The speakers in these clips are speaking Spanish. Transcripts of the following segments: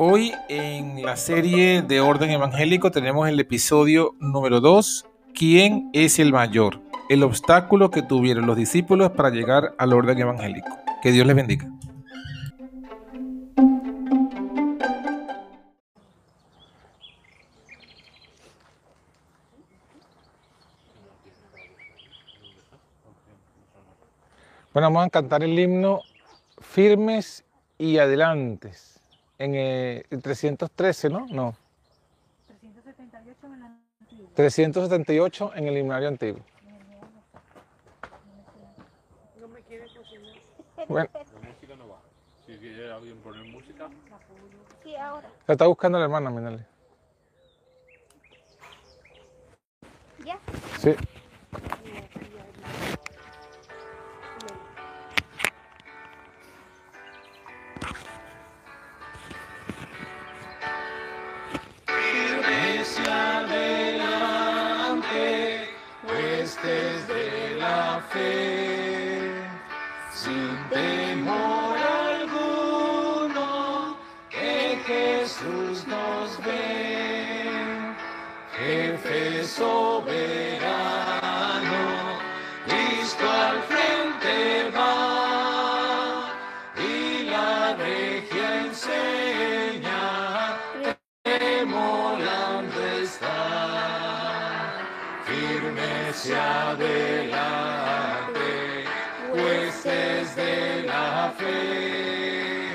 Hoy en la serie de Orden Evangélico tenemos el episodio número 2, ¿quién es el mayor? El obstáculo que tuvieron los discípulos para llegar al orden evangélico. Que Dios les bendiga. Bueno, vamos a cantar el himno Firmes y Adelantes en el 313, ¿no? No. 378 en el antiguo. 378 en el himnario antiguo. No me quiere cocinar. Bueno. La música no va. Si quiere alguien poner música. Sí, ahora. La está buscando la hermana, mírale. ¿Ya? Sí. fuertes de la fe, sin temor alguno, que Jesús nos ve, jefe soberano. hacia adelante, huestes de la fe.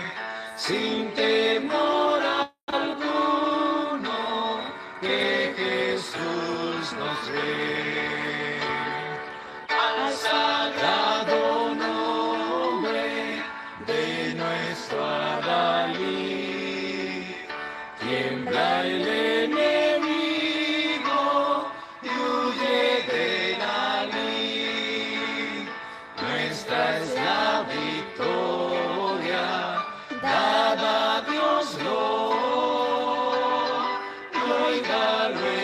Amen.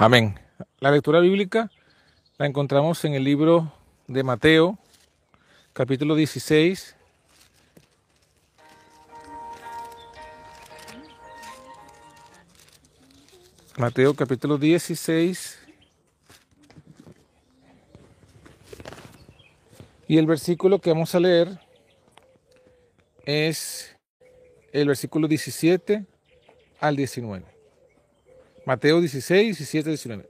Amén. La lectura bíblica la encontramos en el libro de Mateo, capítulo 16. Mateo capítulo 16. Y el versículo que vamos a leer es el versículo 17 al 19. Mateo 16, 17, 19.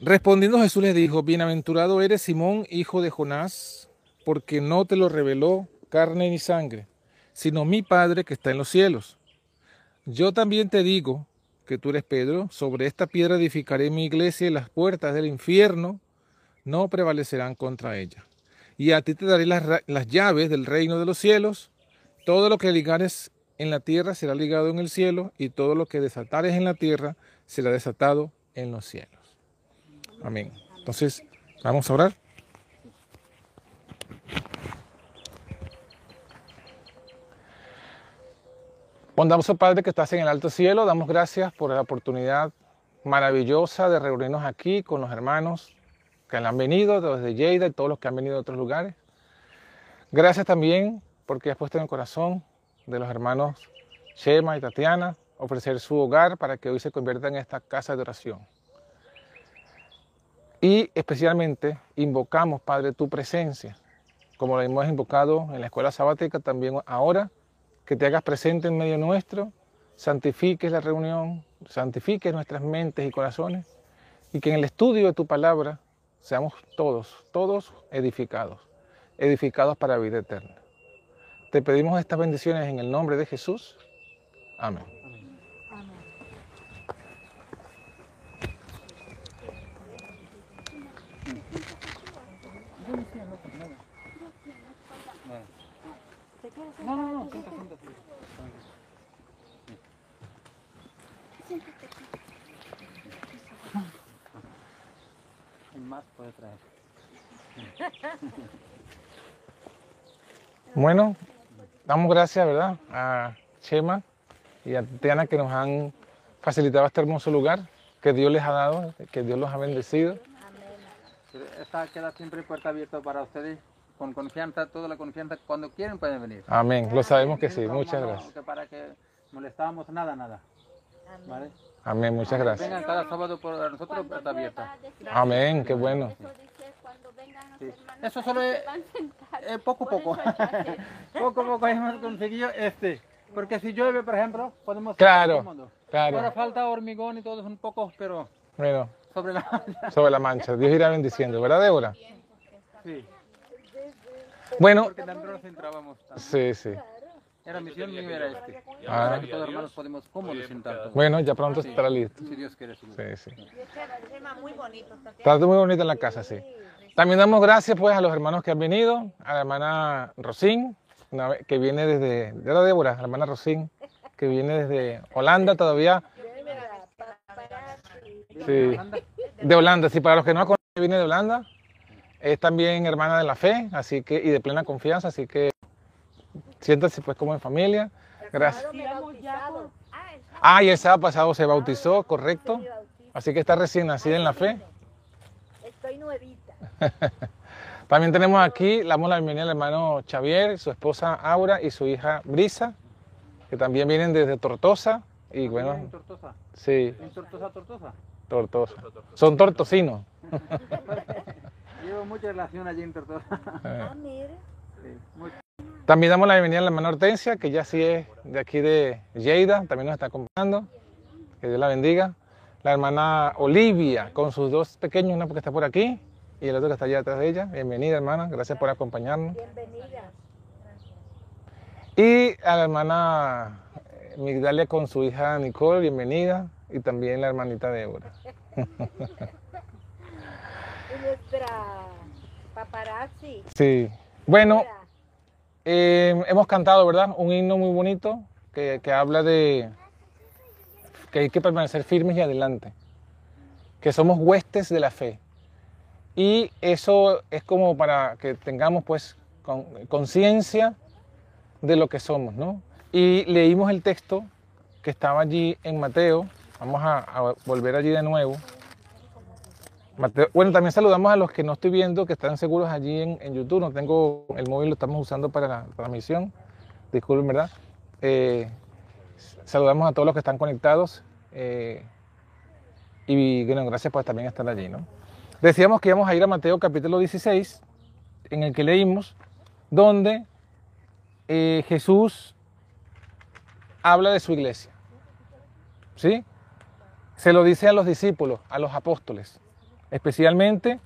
Respondiendo Jesús les dijo, bienaventurado eres Simón, hijo de Jonás, porque no te lo reveló carne ni sangre, sino mi Padre que está en los cielos. Yo también te digo que tú eres Pedro, sobre esta piedra edificaré mi iglesia y las puertas del infierno no prevalecerán contra ella. Y a ti te daré las, llaves del reino de los cielos. Todo lo que ligares en la tierra será ligado en el cielo, y todo lo que desatares en la tierra será desatado en los cielos. Amén. Entonces, vamos a orar. Bondadoso Padre que estás en el alto cielo, damos gracias por la oportunidad maravillosa de reunirnos aquí con los hermanos que han venido desde Lleida y todos los que han venido de otros lugares. Gracias también porque has puesto en el corazón de los hermanos Shema y Tatiana ofrecer su hogar para que hoy se convierta en esta casa de oración. Y especialmente invocamos, Padre, tu presencia, como lo hemos invocado en la escuela sabática también ahora que te hagas presente en medio nuestro, santifiques la reunión, santifiques nuestras mentes y corazones y que en el estudio de tu palabra seamos todos, todos edificados, edificados para vida eterna. Te pedimos estas bendiciones en el nombre de Jesús. Amén. No, no, no, siéntate, siéntate. Más puede traer. Bueno, damos gracias, ¿verdad? A Chema y a Tiana que nos han facilitado este hermoso lugar que Dios les ha dado, que Dios los ha bendecido. Amén. Esta queda siempre puerta abierta para ustedes con confianza, toda la confianza, cuando quieren pueden venir. Amén, lo sabemos que sí, muchas gracias. para que molestamos, nada, nada. ¿Vale? Amén, muchas gracias. Vengan cada sábado por nosotros, puerta abierta. Amén, qué bueno. Sí. Eso solo es eh, poco a poco. poco a poco hemos conseguido este. Porque si llueve, por ejemplo, podemos... Claro, claro. Ahora falta hormigón y todo es un poco, pero... Bueno. Sobre la mancha. Sobre la mancha. Dios irá bendiciendo, ¿verdad, Débora? Sí. Bueno. Porque nos entrábamos Sí, sí. Era misión mía era este. Ah. Que todos hermanos podemos cómodos sentar. Bueno, ya pronto estará listo. Si Dios quiere. Sí, sí. muy bonito. Está muy bonito en la casa, sí. También damos gracias pues a los hermanos que han venido, a la hermana Rosín, que viene desde, de la Débora, la hermana Rosín, que viene desde Holanda todavía. Sí, de Holanda, sí, para los que no conocen, viene de Holanda. Es también hermana de la fe, así que, y de plena confianza, así que siéntase pues como en familia. Gracias. Ah, y el sábado pasado se bautizó, correcto. Así que está recién nacida en la fe. Estoy nuevita. También tenemos aquí, le damos la bienvenida al hermano Xavier, su esposa Aura y su hija Brisa, que también vienen desde Tortosa. Y bueno, ¿En Tortosa? Sí. ¿En Tortosa, Tortosa? Tortosa. Son tortosinos. Llevo mucha relación allí en Tortosa. Ah, mire. Sí, También damos la bienvenida a la hermana Hortensia, que ya sí es de aquí de Lleida, también nos está acompañando. Que Dios la bendiga. La hermana Olivia, con sus dos pequeños, una porque está por aquí y el otro que está allá detrás de ella. Bienvenida, hermana. Gracias por acompañarnos. Bienvenida. Y a la hermana Migdalia con su hija Nicole, bienvenida. Y también la hermanita Débora. y nuestra paparazzi. Sí. Bueno, eh, hemos cantado, ¿verdad? Un himno muy bonito que, que habla de que hay que permanecer firmes y adelante. Que somos huestes de la fe. Y eso es como para que tengamos pues conciencia de lo que somos, ¿no? Y leímos el texto que estaba allí en Mateo. Vamos a, volver allí de nuevo. Mateo, bueno, también saludamos a los que no estoy viendo, que están seguros allí en, en YouTube. No tengo el móvil, lo estamos usando para la transmisión. Disculpen, ¿verdad? Eh, saludamos a todos los que están conectados. Eh, y bueno, gracias por también estar allí, ¿no? Decíamos que íbamos a ir a Mateo capítulo 16, en el que leímos, donde eh, Jesús habla de su iglesia. ¿Sí? Se lo dice a los discípulos, a los apóstoles. Especialmente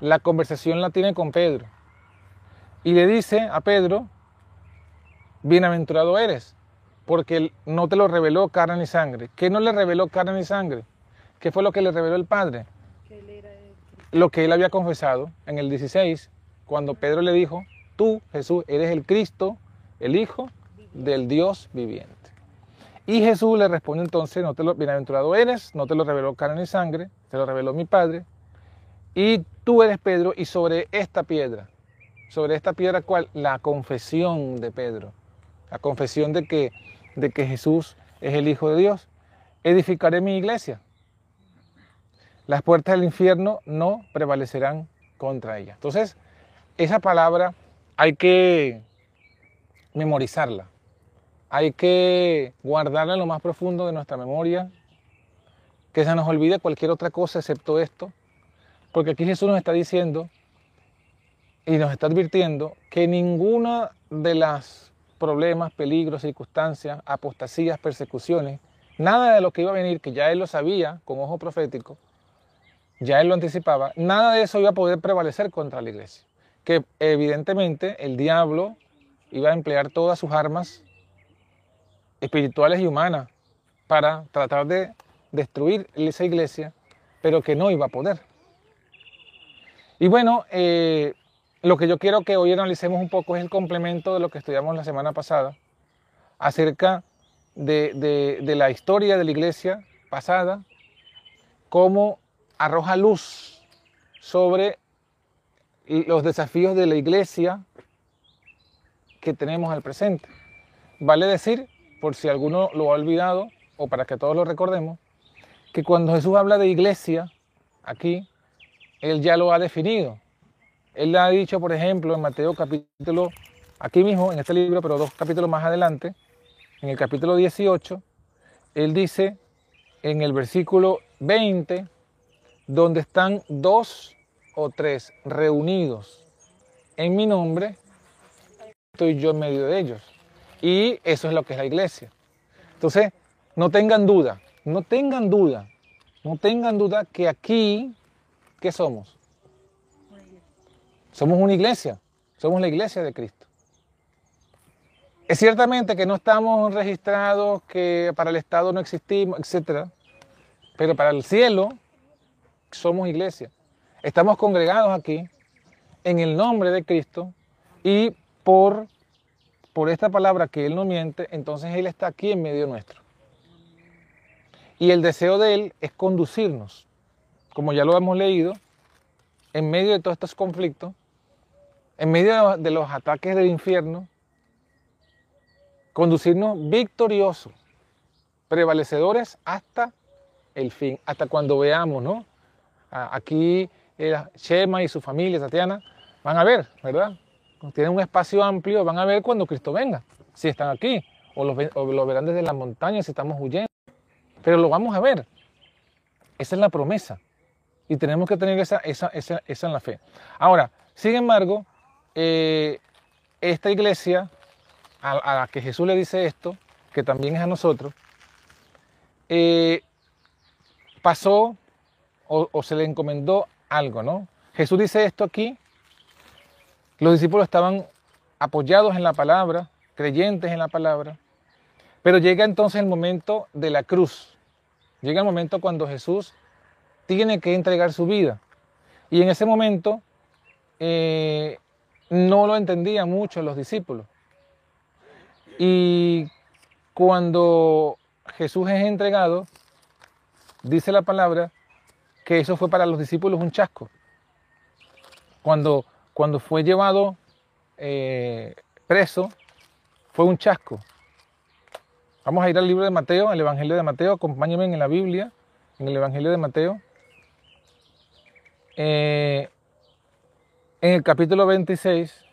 la conversación la tiene con Pedro. Y le dice a Pedro, bienaventurado eres, porque no te lo reveló carne ni sangre. ¿Qué no le reveló carne ni sangre? ¿Qué fue lo que le reveló el Padre? Lo que él había confesado en el 16, cuando Pedro le dijo, tú, Jesús, eres el Cristo, el Hijo del Dios viviente. Y Jesús le responde entonces, no te lo, bienaventurado eres, no te lo reveló carne ni sangre, te lo reveló mi Padre. Y tú eres Pedro, y sobre esta piedra, sobre esta piedra cuál? La confesión de Pedro, la confesión de que, de que Jesús es el Hijo de Dios. Edificaré mi iglesia. Las puertas del infierno no prevalecerán contra ella. Entonces, esa palabra hay que memorizarla. Hay que guardarla en lo más profundo de nuestra memoria, que se nos olvide cualquier otra cosa excepto esto, porque aquí Jesús nos está diciendo y nos está advirtiendo que ninguno de los problemas, peligros, circunstancias, apostasías, persecuciones, nada de lo que iba a venir, que ya Él lo sabía con ojo profético, ya Él lo anticipaba, nada de eso iba a poder prevalecer contra la iglesia. Que evidentemente el diablo iba a emplear todas sus armas espirituales y humanas para tratar de destruir esa iglesia, pero que no iba a poder. Y bueno, eh, lo que yo quiero que hoy analicemos un poco es el complemento de lo que estudiamos la semana pasada acerca de, de la historia de la iglesia pasada, cómo arroja luz sobre los desafíos de la iglesia que tenemos al presente. Vale decir por si alguno lo ha olvidado o para que todos lo recordemos, que cuando Jesús habla de iglesia, aquí, Él ya lo ha definido. Él ha dicho, por ejemplo, en Mateo capítulo, aquí mismo, en este libro, pero dos capítulos más adelante, en el capítulo 18, Él dice en el versículo 20, donde están dos o tres reunidos en mi nombre, estoy yo en medio de ellos. Y eso es lo que es la iglesia. Entonces, no tengan duda, no tengan duda, no tengan duda que aquí, ¿qué somos? Somos una iglesia, somos la iglesia de Cristo. Es ciertamente que no estamos registrados, que para el Estado no existimos, etc. Pero para el cielo somos iglesia. Estamos congregados aquí en el nombre de Cristo y por por esta palabra que Él no miente, entonces Él está aquí en medio nuestro. Y el deseo de Él es conducirnos, como ya lo hemos leído, en medio de todos estos conflictos, en medio de los ataques del infierno, conducirnos victoriosos, prevalecedores hasta el fin, hasta cuando veamos, ¿no? Aquí eh, Shema y su familia, Tatiana, van a ver, ¿verdad? tienen un espacio amplio, van a ver cuando Cristo venga, si están aquí, o lo, verán desde las montañas si estamos huyendo. Pero lo vamos a ver. Esa es la promesa. Y tenemos que tener esa, esa, esa, en la fe. Ahora, sin embargo, eh, esta iglesia, a, la que Jesús le dice esto, que también es a nosotros, eh, pasó o, se le encomendó algo, ¿no? Jesús dice esto aquí los discípulos estaban apoyados en la palabra, creyentes en la palabra, pero llega entonces el momento de la cruz. Llega el momento cuando Jesús tiene que entregar su vida. Y en ese momento eh, no lo entendían mucho los discípulos. Y cuando Jesús es entregado, dice la palabra que eso fue para los discípulos un chasco. Cuando cuando fue llevado eh, preso, fue un chasco. Vamos a ir al libro de Mateo, al Evangelio de Mateo, acompáñenme en la Biblia, en el Evangelio de Mateo. Eh, en el capítulo 26,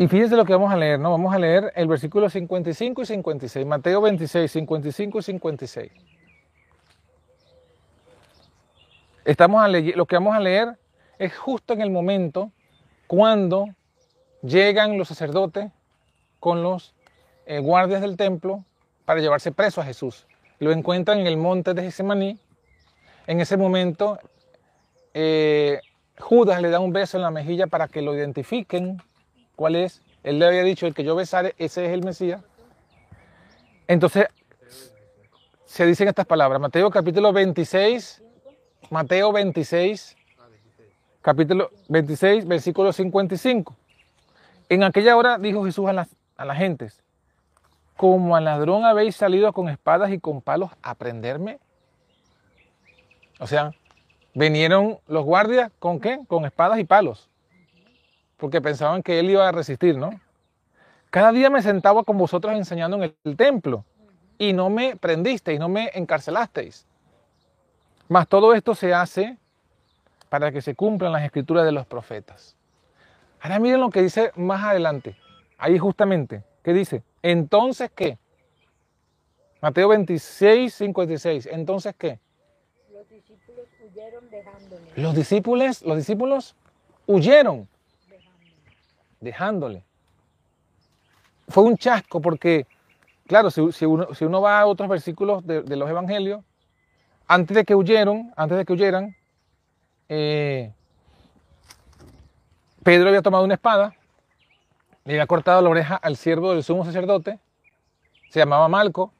Y fíjense lo que vamos a leer, ¿no? Vamos a leer el versículo 55 y 56, Mateo 26, 55 y 56. Estamos a lo que vamos a leer es justo en el momento cuando llegan los sacerdotes con los eh, guardias del templo para llevarse preso a Jesús. Lo encuentran en el monte de Getsemaní. En ese momento, eh, Judas le da un beso en la mejilla para que lo identifiquen. ¿Cuál es? Él le había dicho, el que yo besare, ese es el Mesías. Entonces, se dicen estas palabras. Mateo capítulo 26, Mateo 26, capítulo 26, versículo 55. En aquella hora dijo Jesús a las, a las gentes, como al ladrón habéis salido con espadas y con palos a prenderme. O sea, vinieron los guardias con qué? Con espadas y palos. Porque pensaban que él iba a resistir, ¿no? Cada día me sentaba con vosotros enseñando en el templo y no me prendisteis, no me encarcelasteis. Mas todo esto se hace para que se cumplan las escrituras de los profetas. Ahora miren lo que dice más adelante. Ahí justamente, ¿qué dice? Entonces, ¿qué? Mateo 26, 56. Entonces, ¿qué? Los discípulos huyeron dejándole. Los discípulos, los discípulos huyeron dejándole. Fue un chasco porque, claro, si, uno, va a otros versículos de, los evangelios, antes de que huyeron, antes de que huyeran, eh, Pedro había tomado una espada, le había cortado la oreja al siervo del sumo sacerdote, se llamaba Malco,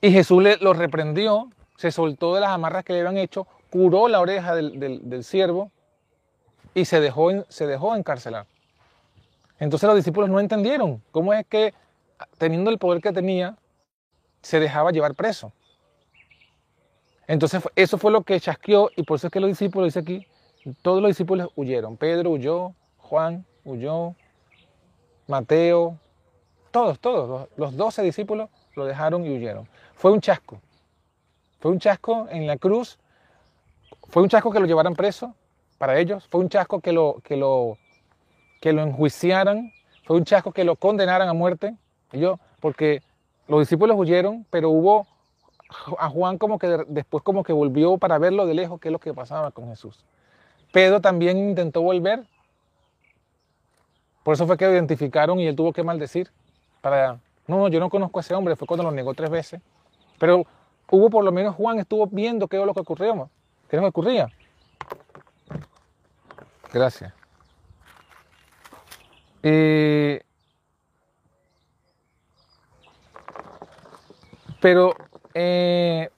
y Jesús le, lo reprendió, se soltó de las amarras que le habían hecho, curó la oreja del, siervo y se dejó, se dejó encarcelar. Entonces los discípulos no entendieron cómo es que, teniendo el poder que tenía, se dejaba llevar preso. Entonces eso fue lo que chasqueó y por eso es que los discípulos, dice aquí, todos los discípulos huyeron. Pedro huyó, Juan huyó, Mateo, todos, todos, los doce discípulos lo dejaron y huyeron. Fue un chasco. Fue un chasco en la cruz. Fue un chasco que lo llevaran preso para ellos. Fue un chasco que lo, que lo, que lo enjuiciaran. Fue un chasco que lo condenaran a muerte. yo, porque los discípulos huyeron, pero hubo a Juan como que después como que volvió para verlo de lejos qué es lo que pasaba con Jesús. Pedro también intentó volver. Por eso fue que lo identificaron y él tuvo que maldecir. Para, no, no, yo no conozco a ese hombre, fue cuando lo negó tres veces. Pero hubo por lo menos Juan estuvo viendo qué era lo que ocurrió, qué es lo que ocurría. Gracias. Eh, pero eh,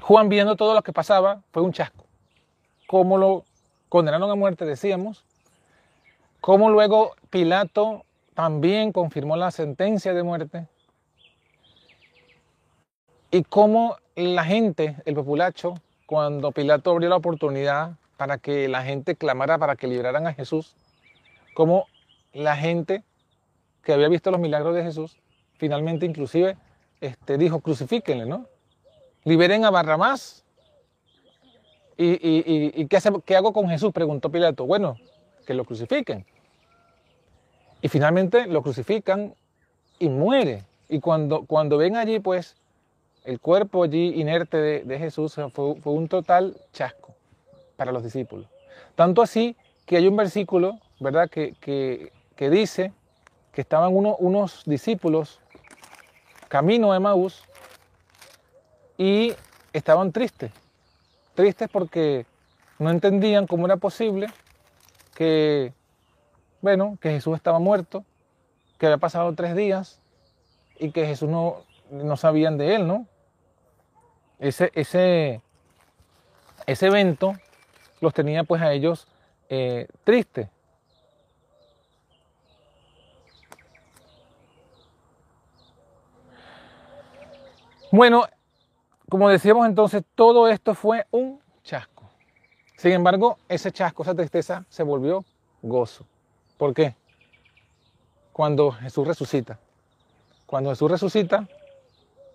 Juan viendo todo lo que pasaba fue un chasco. Cómo lo condenaron a muerte, decíamos. Cómo luego Pilato también confirmó la sentencia de muerte. Y cómo la gente, el populacho, cuando Pilato abrió la oportunidad para que la gente clamara para que liberaran a Jesús, cómo la gente que había visto los milagros de Jesús, finalmente inclusive este, dijo, crucifíquenle, ¿no? liberen a Barrabás. ¿Y, qué, hago con Jesús? Preguntó Pilato. Bueno, que lo crucifiquen. Y finalmente lo crucifican y muere. Y cuando, cuando ven allí, pues, el cuerpo allí inerte de, Jesús fue, un total chasco para los discípulos. Tanto así que hay un versículo, ¿verdad?, que, dice que estaban unos discípulos camino a Emaús y estaban tristes, tristes porque no entendían cómo era posible que, bueno, que Jesús estaba muerto, que había pasado tres días y que Jesús no, no sabían de él, ¿no? Ese, ese, ese evento los tenía pues a ellos eh, tristes. Bueno, como decíamos entonces, todo esto fue un chasco. Sin embargo, ese chasco, esa tristeza se volvió gozo. ¿Por qué? Cuando Jesús resucita. Cuando Jesús resucita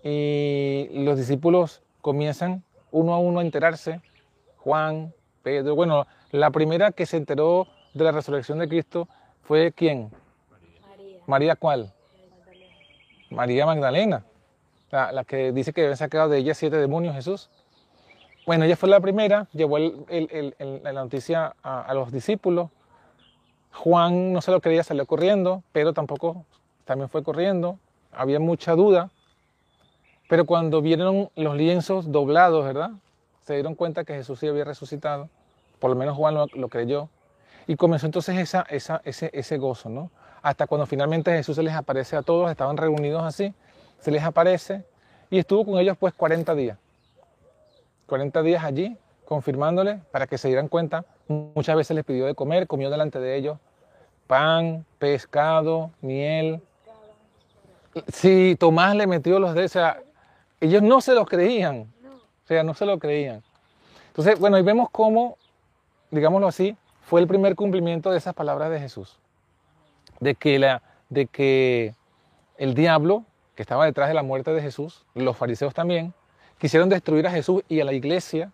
y los discípulos comienzan uno a uno a enterarse, Juan, Pedro, bueno, la primera que se enteró de la resurrección de Cristo fue quién? María. ¿María cuál? María Magdalena la, que dice que había sacado de ella siete demonios Jesús. Bueno, ella fue la primera, llevó la noticia a, los discípulos Juan no se lo creía, salió corriendo, pero tampoco también fue corriendo. Había mucha duda. Pero cuando vieron los lienzos doblados, ¿verdad? Se dieron cuenta que Jesús sí había resucitado. Por lo menos Juan lo, creyó. Y comenzó entonces esa, esa, ese, ese gozo, ¿no? Hasta cuando finalmente Jesús se les aparece a todos, estaban reunidos así, se les aparece y estuvo con ellos pues 40 días. 40 días allí, confirmándole para que se dieran cuenta. Muchas veces les pidió de comer, comió delante de ellos pan, pescado, miel. Sí, Tomás le metió los de, o sea, ellos no se lo creían, o sea, no se lo creían. Entonces, bueno, y vemos cómo, digámoslo así, fue el primer cumplimiento de esas palabras de Jesús, de que, la, de que el diablo que estaba detrás de la muerte de Jesús, los fariseos también, quisieron destruir a Jesús y a la iglesia,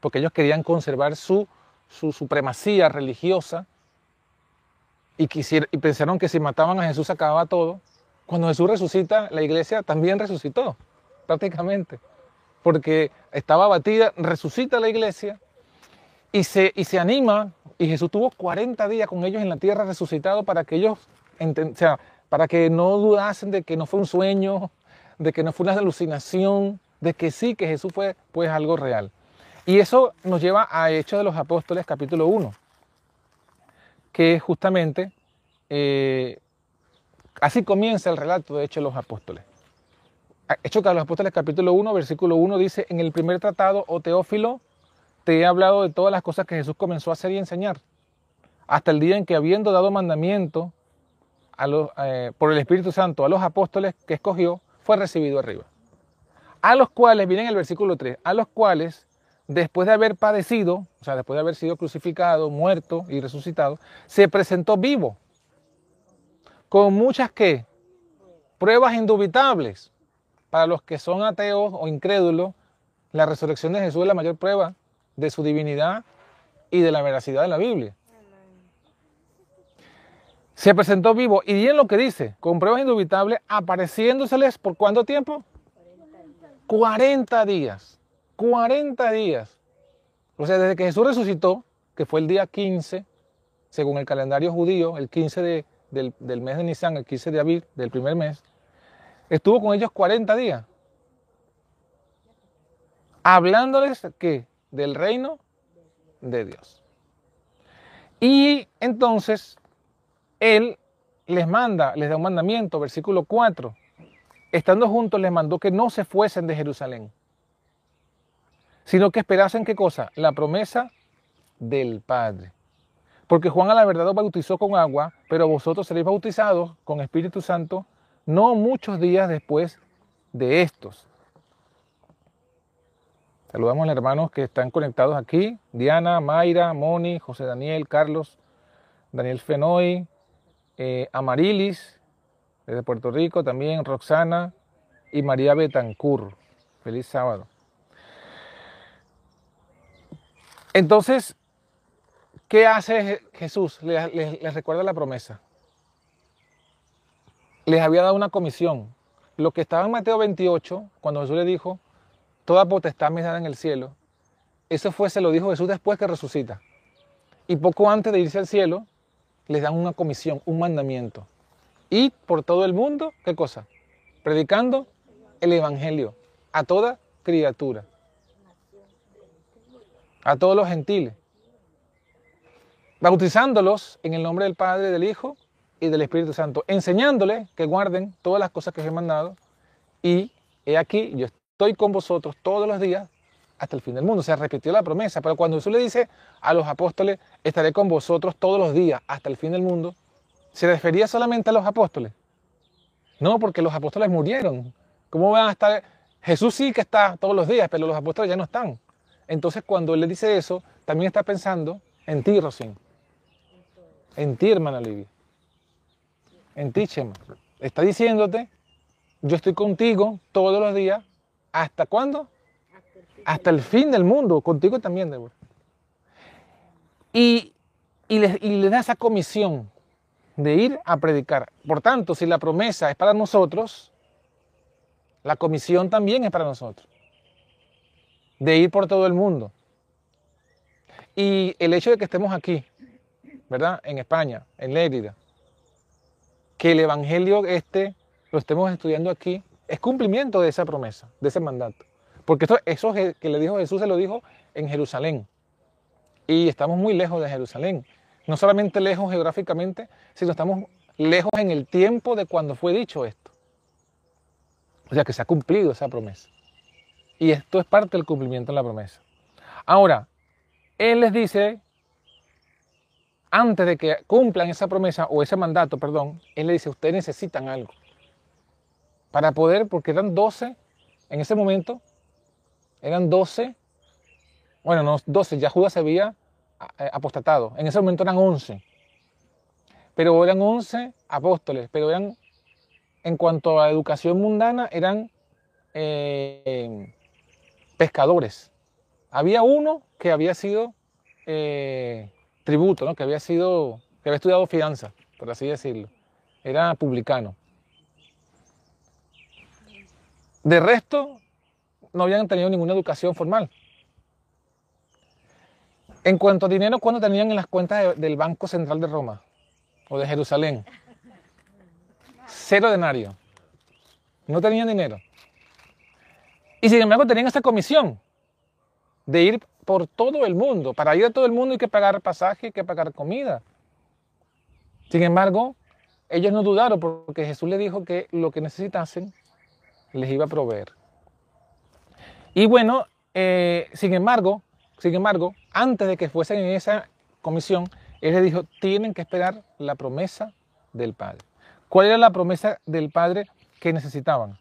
porque ellos querían conservar su, su supremacía religiosa y, y pensaron que si mataban a Jesús acababa todo. Cuando Jesús resucita, la iglesia también resucitó, prácticamente, porque estaba abatida, resucita la iglesia y se, y se anima, y Jesús tuvo 40 días con ellos en la tierra resucitado para que ellos, o sea, para que no dudasen de que no fue un sueño, de que no fue una alucinación, de que sí, que Jesús fue pues algo real. Y eso nos lleva a Hechos de los Apóstoles capítulo 1, que justamente eh, así comienza el relato de Hechos de los Apóstoles. Hechos de los Apóstoles capítulo 1, versículo 1 dice, en el primer tratado, o oh Teófilo, te he hablado de todas las cosas que Jesús comenzó a hacer y enseñar, hasta el día en que habiendo dado mandamiento eh, por el Espíritu Santo a los apóstoles que escogió, fue recibido arriba. A los cuales, miren el versículo 3, a los cuales, después de haber padecido, o sea, después de haber sido crucificado, muerto y resucitado, se presentó vivo, con muchas que pruebas indubitables. Para los que son ateos o incrédulos, la resurrección de Jesús es la mayor prueba de su divinidad y de la veracidad de la Biblia. Se presentó vivo y bien lo que dice, con pruebas indubitables, apareciéndoseles por cuánto tiempo? 40 días. 40 días. O sea, desde que Jesús resucitó, que fue el día 15, según el calendario judío, el 15 del, mes de Nisan, el 15 de abril del primer mes, estuvo con ellos 40 días. Hablándoles ¿qué? del reino de Dios. Y entonces él les manda, les da un mandamiento, versículo 4. Estando juntos les mandó que no se fuesen de Jerusalén, sino que esperasen qué cosa? La promesa del Padre. Porque Juan a la verdad os bautizó con agua, pero vosotros seréis bautizados con Espíritu Santo no muchos días después de estos. Saludamos a los hermanos que están conectados aquí. Diana, Mayra, Moni, José Daniel, Carlos, Daniel Fenoy, eh, Amarilis, desde Puerto Rico, también Roxana y María Betancur. Feliz sábado. Entonces, ¿qué hace Jesús? Les, recuerda la promesa. Les había dado una comisión. Lo que estaba en Mateo 28, cuando Jesús le dijo, toda potestad me da en el cielo. Eso fue, se lo dijo Jesús después que resucita. Y poco antes de irse al cielo, les dan una comisión, un mandamiento. Y por todo el mundo, ¿qué cosa? Predicando el Evangelio a toda criatura. A todos los gentiles. Bautizándolos en el nombre del Padre, del Hijo y del Espíritu Santo. Enseñándoles que guarden todas las cosas que os he mandado. Y he aquí, yo estoy con vosotros todos los días hasta el fin del mundo. Se repitió la promesa, pero cuando Jesús le dice a los apóstoles, estaré con vosotros todos los días hasta el fin del mundo, ¿se refería solamente a los apóstoles? No, porque los apóstoles murieron. ¿Cómo van a estar? Jesús sí que está todos los días, pero los apóstoles ya no están. Entonces cuando él le dice eso, también está pensando en ti, Rosín. En ti, hermana Livia. En ti, Chema. Está diciéndote, yo estoy contigo todos los días ¿Hasta cuándo? Hasta el fin del mundo, contigo también, Débora. Y, y, le, da esa comisión de ir a predicar. Por tanto, si la promesa es para nosotros, la comisión también es para nosotros. De ir por todo el mundo. Y el hecho de que estemos aquí, ¿verdad? En España, en Lérida, que el Evangelio este lo estemos estudiando aquí, es cumplimiento de esa promesa, de ese mandato. Porque esto, eso que le dijo Jesús se lo dijo en Jerusalén. Y estamos muy lejos de Jerusalén. No solamente lejos geográficamente, sino estamos lejos en el tiempo de cuando fue dicho esto. O sea que se ha cumplido esa promesa. Y esto es parte del cumplimiento de la promesa. Ahora, Él les dice, antes de que cumplan esa promesa o ese mandato, perdón, Él les dice, ustedes necesitan algo. Para poder, porque eran 12, en ese momento, eran 12, bueno, no 12, ya Judas se había eh, apostatado, en ese momento eran 11, pero eran 11 apóstoles, pero eran, en cuanto a educación mundana, eran eh, pescadores. Había uno que había sido eh, tributo, ¿no? que había sido, que había estudiado finanzas, por así decirlo. Era publicano. De resto, no habían tenido ninguna educación formal. En cuanto a dinero, ¿cuánto tenían en las cuentas del Banco Central de Roma o de Jerusalén? Cero denario. No tenían dinero. Y sin embargo tenían esta comisión de ir por todo el mundo. Para ir a todo el mundo hay que pagar pasaje, hay que pagar comida. Sin embargo, ellos no dudaron porque Jesús les dijo que lo que necesitasen les iba a proveer. Y bueno, eh, sin embargo, sin embargo, antes de que fuesen en esa comisión, él les dijo, tienen que esperar la promesa del Padre. ¿Cuál era la promesa del Padre que necesitaban?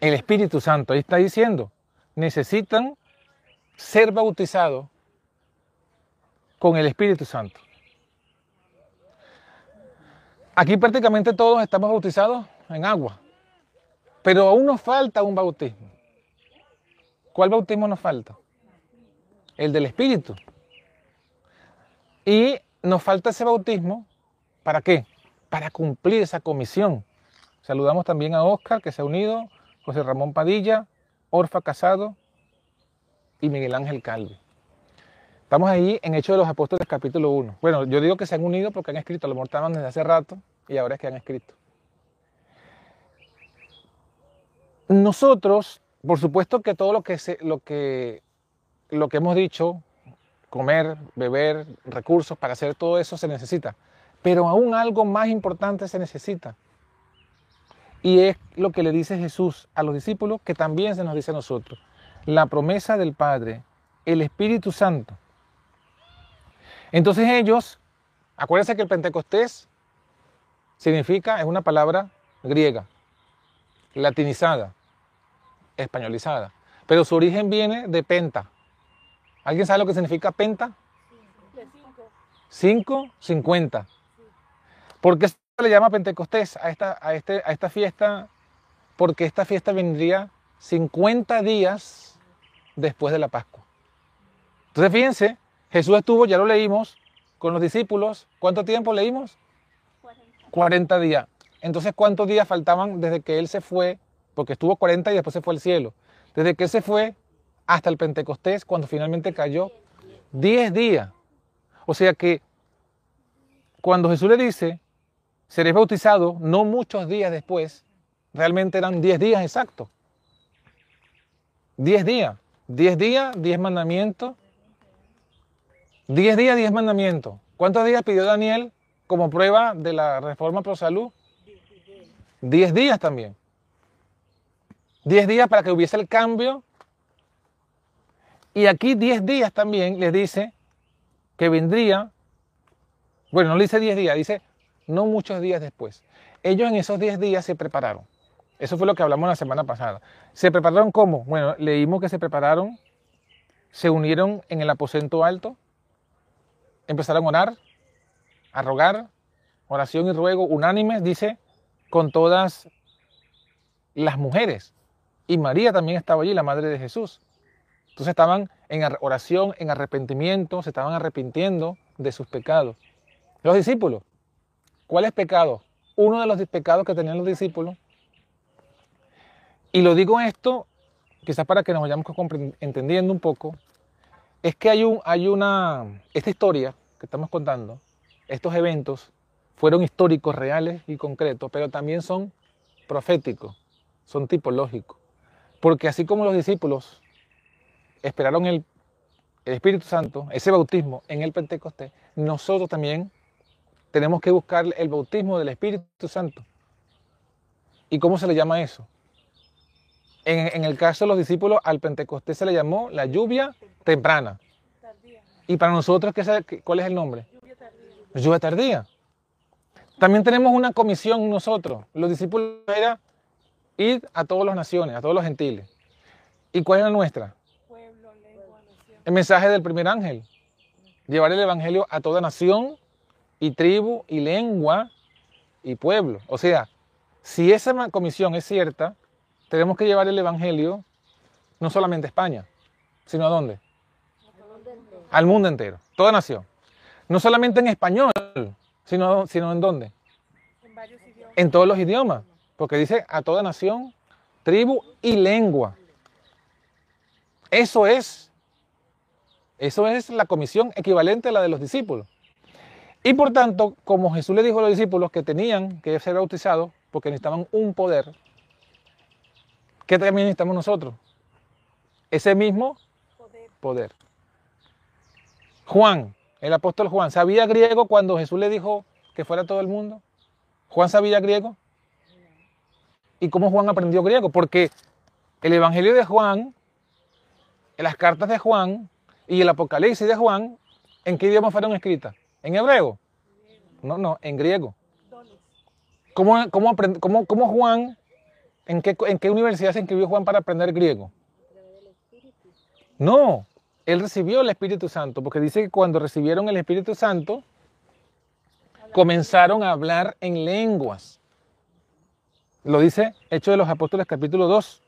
El Espíritu Santo. Ahí está diciendo, necesitan ser bautizados con el Espíritu Santo. Aquí prácticamente todos estamos bautizados en agua. Pero aún nos falta un bautismo. ¿Cuál bautismo nos falta? El del Espíritu. Y nos falta ese bautismo, ¿para qué? Para cumplir esa comisión. Saludamos también a Oscar, que se ha unido, José Ramón Padilla, Orfa Casado y Miguel Ángel Calvi. Estamos ahí en Hechos de los Apóstoles capítulo 1. Bueno, yo digo que se han unido porque han escrito, lo mejor estaban desde hace rato y ahora es que han escrito. Nosotros, por supuesto que todo lo que, lo que, lo que hemos dicho, comer, beber, recursos, para hacer todo eso se necesita. Pero aún algo más importante se necesita. Y es lo que le dice Jesús a los discípulos, que también se nos dice a nosotros. La promesa del Padre, el Espíritu Santo. Entonces ellos, acuérdense que el Pentecostés significa, es una palabra griega, latinizada españolizada. Pero su origen viene de penta. ¿Alguien sabe lo que significa penta? Cinco, cincuenta. ¿Por qué le llama Pentecostés a esta, a, este, a esta fiesta? Porque esta fiesta vendría 50 días después de la Pascua. Entonces fíjense, Jesús estuvo, ya lo leímos, con los discípulos. ¿Cuánto tiempo leímos? 40, 40 días. Entonces, ¿cuántos días faltaban desde que Él se fue porque estuvo 40 y después se fue al cielo. Desde que se fue hasta el Pentecostés, cuando finalmente cayó, 10 días. O sea que cuando Jesús le dice, seréis bautizados no muchos días después, realmente eran 10 días exactos. 10 días. 10 días, 10 mandamientos. 10 días, 10 mandamientos. ¿Cuántos días pidió Daniel como prueba de la reforma pro salud? 10 días también. Diez días para que hubiese el cambio. Y aquí diez días también les dice que vendría, bueno, no le dice diez días, dice no muchos días después. Ellos en esos diez días se prepararon. Eso fue lo que hablamos la semana pasada. ¿Se prepararon cómo? Bueno, leímos que se prepararon, se unieron en el aposento alto, empezaron a orar, a rogar, oración y ruego unánimes, dice, con todas las mujeres. Y María también estaba allí, la madre de Jesús. Entonces estaban en oración, en arrepentimiento, se estaban arrepintiendo de sus pecados. Los discípulos, ¿cuáles pecados? Uno de los pecados que tenían los discípulos. Y lo digo esto, quizás para que nos vayamos entendiendo un poco, es que hay, un, hay una, esta historia que estamos contando, estos eventos fueron históricos, reales y concretos, pero también son proféticos, son tipológicos. Porque así como los discípulos esperaron el, el Espíritu Santo, ese bautismo en el Pentecostés, nosotros también tenemos que buscar el bautismo del Espíritu Santo. ¿Y cómo se le llama eso? En, el caso de los discípulos, al Pentecostés se le llamó la lluvia temprana. Y para nosotros, ¿qué, ¿cuál es el nombre? Lluvia tardía. Lluvia tardía. También tenemos una comisión nosotros. Los discípulos era ir a todas las naciones, a todos los gentiles. ¿Y cuál es la nuestra? Pueblo, lengua, nación. El mensaje del primer ángel. Llevar el evangelio a toda nación y tribu y lengua y pueblo. O sea, si esa comisión es cierta, tenemos que llevar el Evangelio no solamente a España, sino a dónde? Al mundo entero, toda nación. No solamente en español, sino, sino en dónde? En varios idiomas. En todos los idiomas, porque dice a toda nación, tribu y lengua. Eso es, eso es la comisión equivalente a la de los discípulos. Y por tanto, como Jesús le dijo a los discípulos que tenían que ser bautizados porque necesitaban un poder, ¿Qué también necesitamos nosotros? Ese mismo poder. Juan, el apóstol Juan, ¿sabía griego cuando Jesús le dijo que fuera todo el mundo? ¿Juan sabía griego? ¿Y cómo Juan aprendió griego? Porque el Evangelio de Juan, las cartas de Juan y el Apocalipsis de Juan, ¿en qué idioma fueron escritas? ¿En hebreo? No, no, en griego. ¿Cómo, cómo, cómo, cómo Juan ¿En qué, universidad se inscribió Juan para aprender griego? No, él recibió el Espíritu Santo, porque dice que cuando recibieron el Espíritu Santo, comenzaron a hablar en lenguas. Lo dice Hechos de los Apóstoles capítulo 2,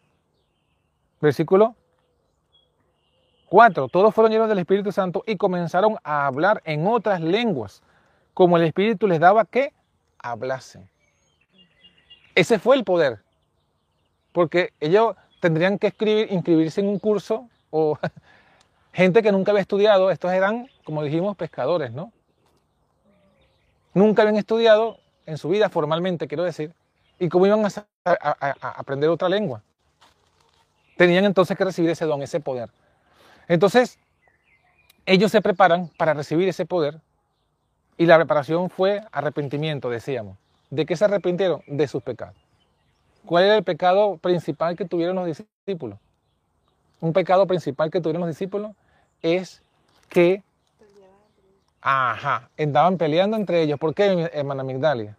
versículo 4. Todos fueron llenos del Espíritu Santo y comenzaron a hablar en otras lenguas, como el Espíritu les daba que hablasen. Ese fue el poder porque ellos tendrían que escribir, inscribirse en un curso o gente que nunca había estudiado, estos eran, como dijimos, pescadores, ¿no? Nunca habían estudiado en su vida formalmente, quiero decir, y cómo iban a, aprender otra lengua. Tenían entonces que recibir ese don, ese poder. Entonces, ellos se preparan para recibir ese poder y la preparación fue arrepentimiento, decíamos. ¿De qué se arrepintieron? De sus pecados. ¿Cuál era el pecado principal que tuvieron los discípulos? Un pecado principal que tuvieron los discípulos es que ajá, andaban peleando entre ellos. ¿Por qué, hermana Migdalia?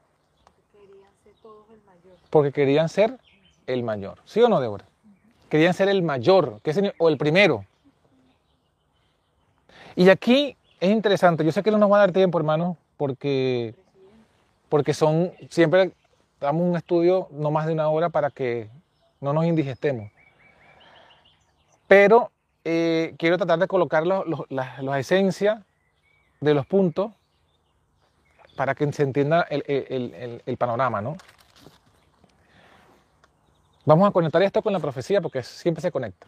Porque querían ser el mayor. ¿Sí o no, Débora? Querían ser el mayor, o el primero. Y aquí es interesante, yo sé que no nos va a dar tiempo, hermano, porque, porque son siempre damos un estudio no más de una hora para que no nos indigestemos. Pero eh, quiero tratar de colocar las esencias de los puntos para que se entienda el, panorama, ¿no? Vamos a conectar esto con la profecía porque siempre se conecta.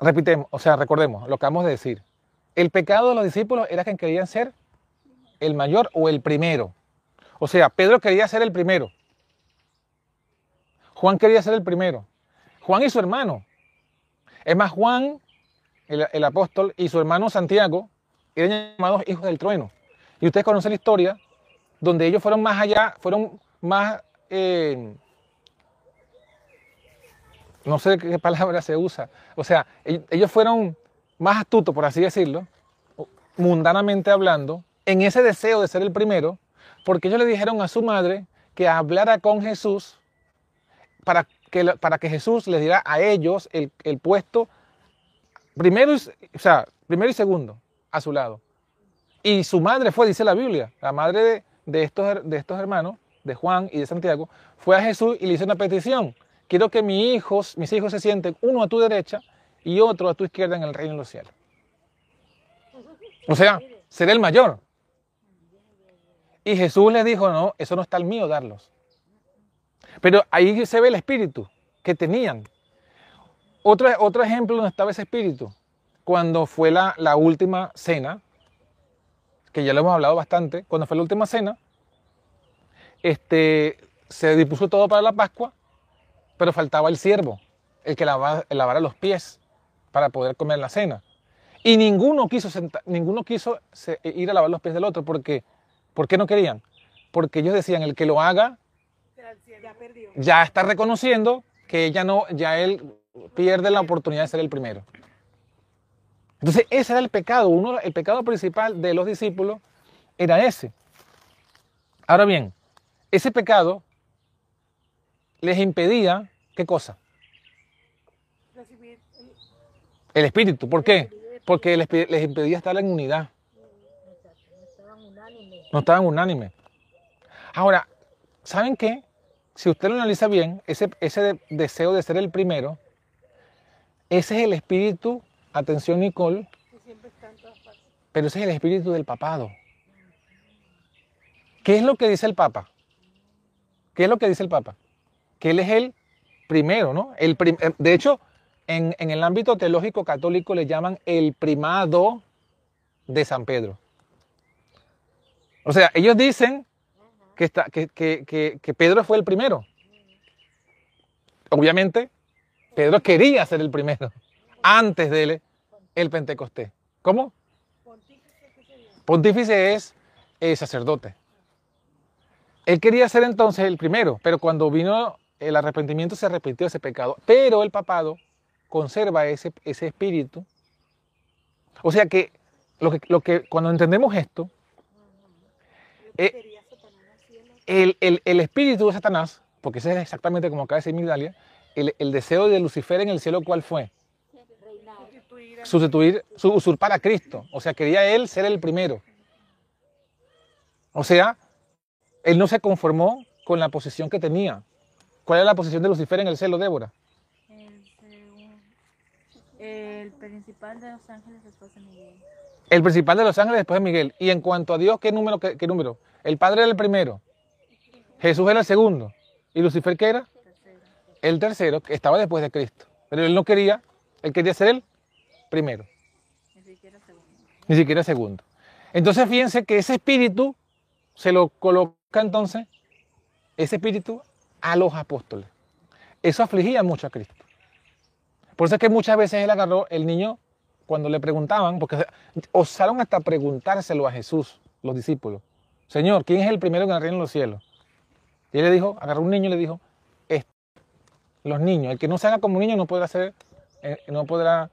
Repitemos, o sea, recordemos lo que acabamos de decir. El pecado de los discípulos era que querían ser el mayor o el primero. O sea, Pedro quería ser el primero. Juan quería ser el primero. Juan y su hermano. Es más, Juan, el, apóstol, y su hermano Santiago eran llamados hijos del trueno. Y ustedes conocen la historia donde ellos fueron más allá, fueron más, eh, no sé qué palabra se usa, o sea, ellos fueron más astutos, por así decirlo, mundanamente hablando, en ese deseo de ser el primero, porque ellos le dijeron a su madre que hablara con Jesús para que, para que Jesús les diera a ellos el, puesto primero o sea, primero y segundo a su lado. Y su madre fue, dice la Biblia, la madre de, estos, de estos hermanos, de Juan y de Santiago, fue a Jesús y le hizo una petición. Quiero que mis hijos, mis hijos se sienten uno a tu derecha y otro a tu izquierda en el reino de los cielos. O sea, seré el mayor. Y Jesús le dijo, no, eso no está al mío darlos. Pero ahí se ve el espíritu que tenían. Otro, otro ejemplo donde estaba ese espíritu cuando fue la, la última cena, que ya lo hemos hablado bastante, cuando fue la última cena, este, se dispuso todo para la Pascua, pero faltaba el siervo, el que lavara los pies para poder comer la cena. Y ninguno quiso, ninguno quiso ir a lavar los pies del otro. porque ¿Por qué no querían? Porque ellos decían, el que lo haga ya, está reconociendo que ya, no, ya él pierde la oportunidad de ser el primero. Entonces ese era el pecado. Uno, el pecado principal de los discípulos era ese. Ahora bien, ese pecado les impedía, ¿qué cosa? El espíritu. ¿Por qué? Porque les impedía estar en unidad. No estaban unánimes. Ahora, ¿saben qué? Si usted lo analiza bien, ese, ese deseo de ser el primero, ese es el espíritu, atención Nicole, pero ese es el espíritu del papado. ¿Qué es lo que dice el Papa? ¿Qué es lo que dice el Papa? Que él es el primero, ¿no? El eh, de hecho, en, el ámbito teológico católico le llaman el primado de San Pedro. O sea, ellos dicen que, está, que, que, Pedro fue el primero. Obviamente, Pedro quería ser el primero antes de el Pentecostés. ¿Cómo? Pontífice es el sacerdote. Él quería ser entonces el primero, pero cuando vino el arrepentimiento se arrepintió ese pecado. Pero el papado conserva ese, ese espíritu. O sea que lo, que cuando entendemos esto, eh, el, el, el, espíritu de Satanás, porque ese es exactamente como acaba de decir Migdalia, el, el deseo de Lucifer en el cielo, ¿cuál fue? Sustituir, usurpar a Cristo. O sea, quería él ser el primero. O sea, él no se conformó con la posición que tenía. ¿Cuál era la posición de Lucifer en el cielo, Débora? El, principal de los ángeles después de Miguel. El principal de los ángeles después de Miguel. Y en cuanto a Dios, ¿qué número? Qué, número? El Padre era el primero. Jesús era el segundo. ¿Y Lucifer qué era? El tercero, que estaba después de Cristo. Pero él no quería, él quería ser el primero. Ni siquiera segundo. Ni siquiera segundo. Entonces fíjense que ese espíritu se lo coloca entonces ese espíritu a los apóstoles. Eso afligía mucho a Cristo. Por eso es que muchas veces él agarró el niño cuando le preguntaban, porque osaron hasta preguntárselo a Jesús, los discípulos. Señor, ¿quién es el primero en reino de los cielos? Y él le dijo, agarró un niño y le dijo, este, los niños, el que no se haga como un niño no podrá ser, eh, no podrá,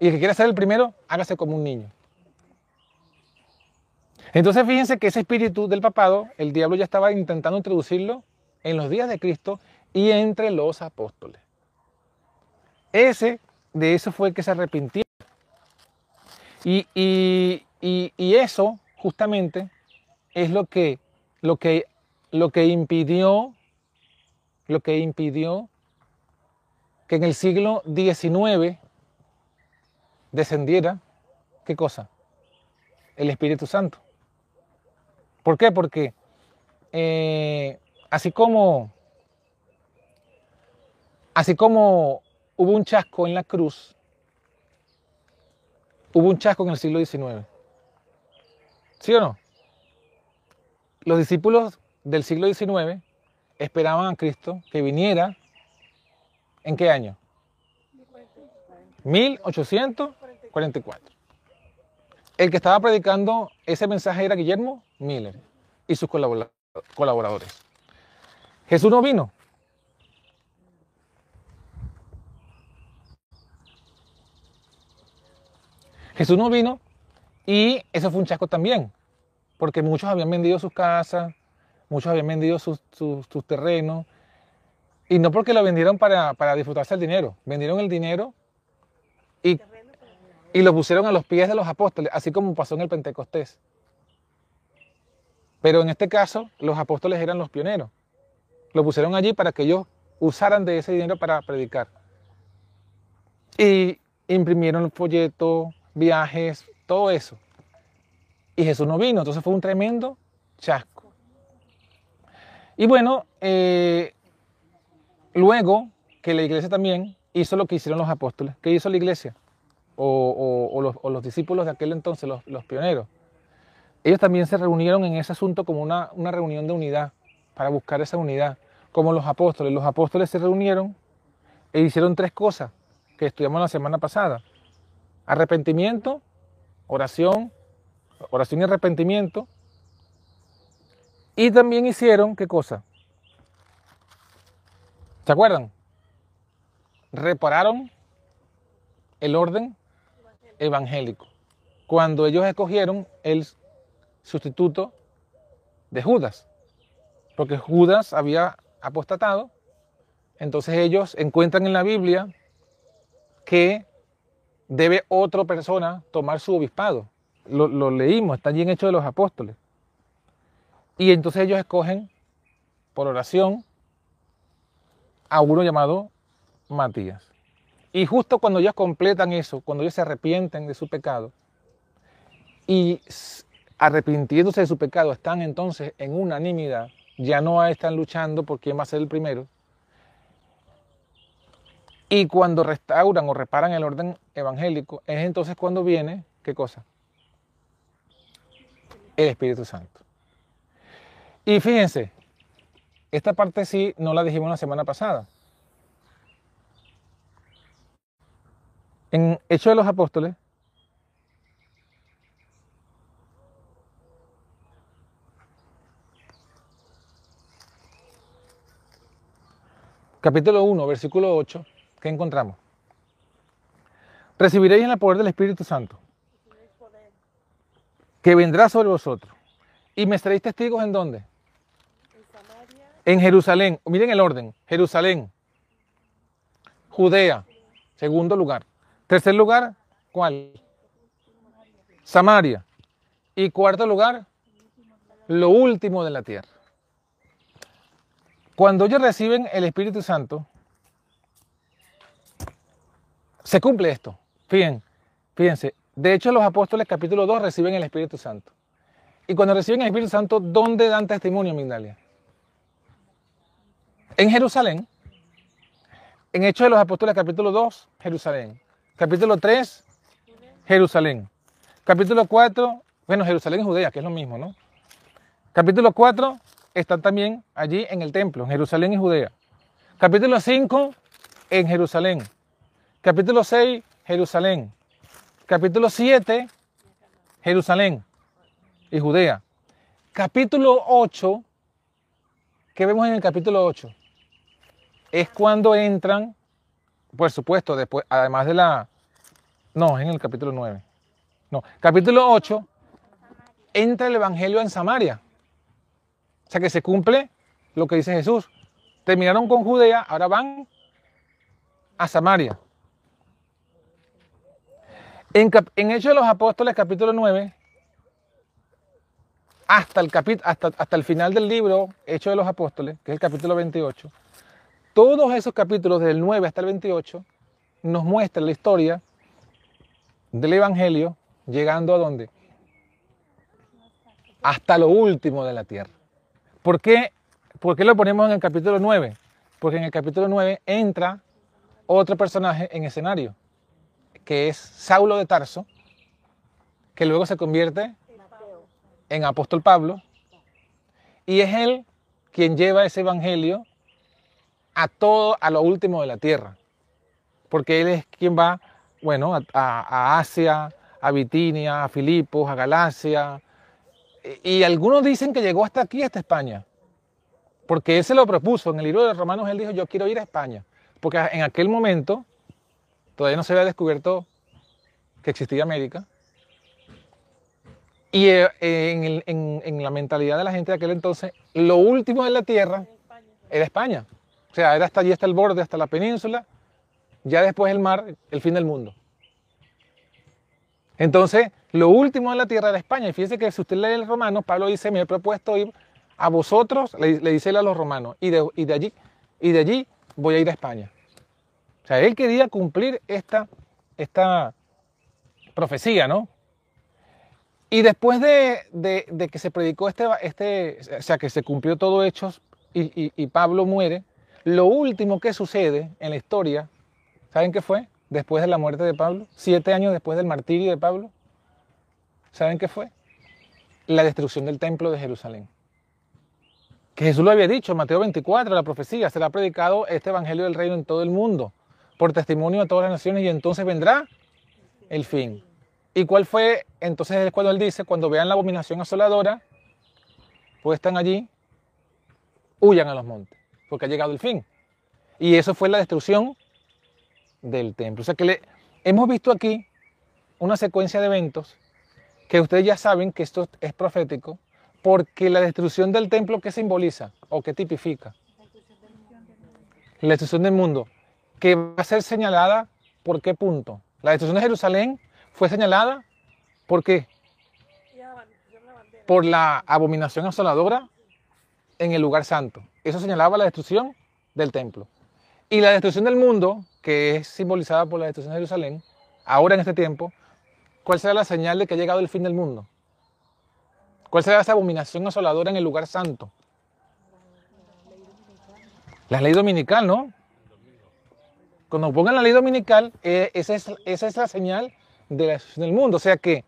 y el que quiera ser el primero, hágase como un niño. Entonces fíjense que ese espíritu del papado, el diablo ya estaba intentando introducirlo en los días de Cristo y entre los apóstoles. Ese, de eso fue el que se arrepintió. Y, y, eso, justamente, es lo que, lo, que, lo que impidió, lo que impidió que en el siglo XIX descendiera, ¿qué cosa? El Espíritu Santo. ¿Por qué? Porque eh, así como así como hubo un chasco en la cruz, hubo un chasco en el siglo XIX. ¿Sí o no? Los discípulos del siglo XIX esperaban a Cristo que viniera ¿en qué año? 1844. El que estaba predicando ese mensaje era Guillermo Miller y sus colaboradores. Jesús no vino. Jesús no vino y eso fue un chasco también, porque muchos habían vendido sus casas, muchos habían vendido sus, terrenos, y no porque lo vendieron para, para disfrutarse el dinero, vendieron el dinero y y lo pusieron a los pies de los apóstoles, así como pasó en el Pentecostés. Pero en este caso, los apóstoles eran los pioneros. Lo pusieron allí para que ellos usaran de ese dinero para predicar. Y imprimieron folletos, viajes, todo eso. Y Jesús no vino, entonces fue un tremendo chasco. Y bueno, eh, luego que la iglesia también hizo lo que hicieron los apóstoles. ¿Qué hizo la iglesia? o, los, discípulos de aquel entonces, los, pioneros, ellos también se reunieron en ese asunto como una, una reunión de unidad, para buscar esa unidad, como los apóstoles. Los apóstoles se reunieron e hicieron tres cosas que estudiamos la semana pasada. Arrepentimiento, oración, oración y arrepentimiento. Y también hicieron, ¿qué cosa? ¿Se acuerdan? Repararon el orden evangélico. Cuando ellos escogieron el sustituto de Judas. Porque Judas había apostatado. Entonces ellos encuentran en la Biblia que debe otra persona tomar su obispado. Lo, leímos, está allí en Hechos de los Apóstoles. Y entonces ellos escogen por oración a uno llamado Matías. Y justo cuando ellos completan eso, cuando ellos se arrepienten de su pecado y arrepintiéndose de su pecado están entonces en unanimidad, ya no están luchando por quién va a ser el primero. Y cuando restauran o reparan el orden evangélico, es entonces cuando viene, ¿qué cosa? El Espíritu Santo. Y fíjense, esta parte sí no la dijimos la semana pasada. En Hechos de los Apóstoles, capítulo 1, versículo 8, ¿qué encontramos? Recibiréis en el poder del Espíritu Santo, que vendrá sobre vosotros. ¿Y me estaréis testigos en dónde? En Jerusalén. Miren el orden. Jerusalén. Judea. Segundo lugar. Tercer lugar, ¿cuál? Samaria. Y cuarto lugar, lo último de la tierra. Cuando ellos reciben el Espíritu Santo, se cumple esto. Fíjense, fíjense. De hecho, los apóstoles capítulo 2 reciben el Espíritu Santo. Y cuando reciben el Espíritu Santo, ¿dónde dan testimonio, Migdalia? En Jerusalén. En Hechos de los Apóstoles capítulo 2, Jerusalén. Capítulo 3, Jerusalén. Capítulo 4, bueno, Jerusalén y Judea, que es lo mismo, ¿no? Capítulo 4 están también allí en el templo, en Jerusalén y Judea. Capítulo 5, en Jerusalén. Capítulo 6, Jerusalén. Capítulo 7, Jerusalén y Judea. Capítulo 8, ¿qué vemos en el capítulo 8? Es cuando entran por supuesto, después, además de la... No, es en el capítulo 9. No, capítulo 8, entra el Evangelio en Samaria. O sea que se cumple lo que dice Jesús. Terminaron con Judea, ahora van a Samaria. En, en Hechos de los Apóstoles, capítulo 9, hasta el, hasta, hasta el final del libro, Hechos de los Apóstoles, que es el capítulo 28, todos esos capítulos, del 9 hasta el 28, nos muestran la historia del Evangelio llegando a dónde? Hasta lo último de la tierra. ¿Por qué, ¿Por qué lo ponemos en el capítulo 9? Porque en el capítulo 9 entra otro personaje en escenario, que es Saulo de Tarso, que luego se convierte en apóstol Pablo, y es él quien lleva ese evangelio a todo, a lo último de la tierra. Porque Él es quien va, bueno, a, Asia, a Bitinia, a Filipos, a Galacia. Y, algunos dicen que llegó hasta aquí, hasta España. Porque Él se lo propuso. En el libro de Romanos Él dijo, yo quiero ir a España. Porque en aquel momento todavía no se había descubierto que existía América. Y eh, en, la mentalidad de la gente de aquel entonces, lo último de la tierra era España. O sea, era hasta allí, hasta el borde, hasta la península, ya después el mar, el fin del mundo. Entonces, lo último de la tierra era España. Y fíjense que si usted lee el romano, Pablo dice, me he propuesto ir a vosotros, le, dice él a los romanos, y de, allí, y de allí voy a ir a España. O sea, él quería cumplir esta, esta profecía, ¿no? Y después de, de, que se predicó este, este, o sea, que se cumplió todo hechos y, y Pablo muere, lo último que sucede en la historia, ¿saben qué fue? después de la muerte de Pablo? Siete años después del martirio de Pablo. ¿Saben qué fue? La destrucción del templo de Jerusalén. Que Jesús lo había dicho, Mateo 24, la profecía, será predicado este evangelio del reino en todo el mundo, por testimonio a todas las naciones, y entonces vendrá el fin. ¿Y cuál fue? Entonces es cuando él dice, cuando vean la abominación asoladora, pues están allí, huyan a los montes, porque ha llegado el fin. Y eso fue la destrucción del templo. O sea que le, hemos visto aquí una secuencia de eventos que ustedes ya saben que esto es profético, porque la destrucción del templo, ¿qué simboliza o qué tipifica? La destrucción del mundo, que va a ser señalada por qué punto. La destrucción de Jerusalén fue señalada por qué? Por la abominación asoladora en el lugar santo. Eso señalaba la destrucción del templo. Y la destrucción del mundo, que es simbolizada por la destrucción de Jerusalén, ahora en este tiempo, ¿cuál será la señal de que ha llegado el fin del mundo? ¿Cuál será esa abominación asoladora en el lugar santo? La ley dominical, ¿no? Cuando pongan la ley dominical, eh, esa, es, esa, es, la señal de la del mundo. O sea que,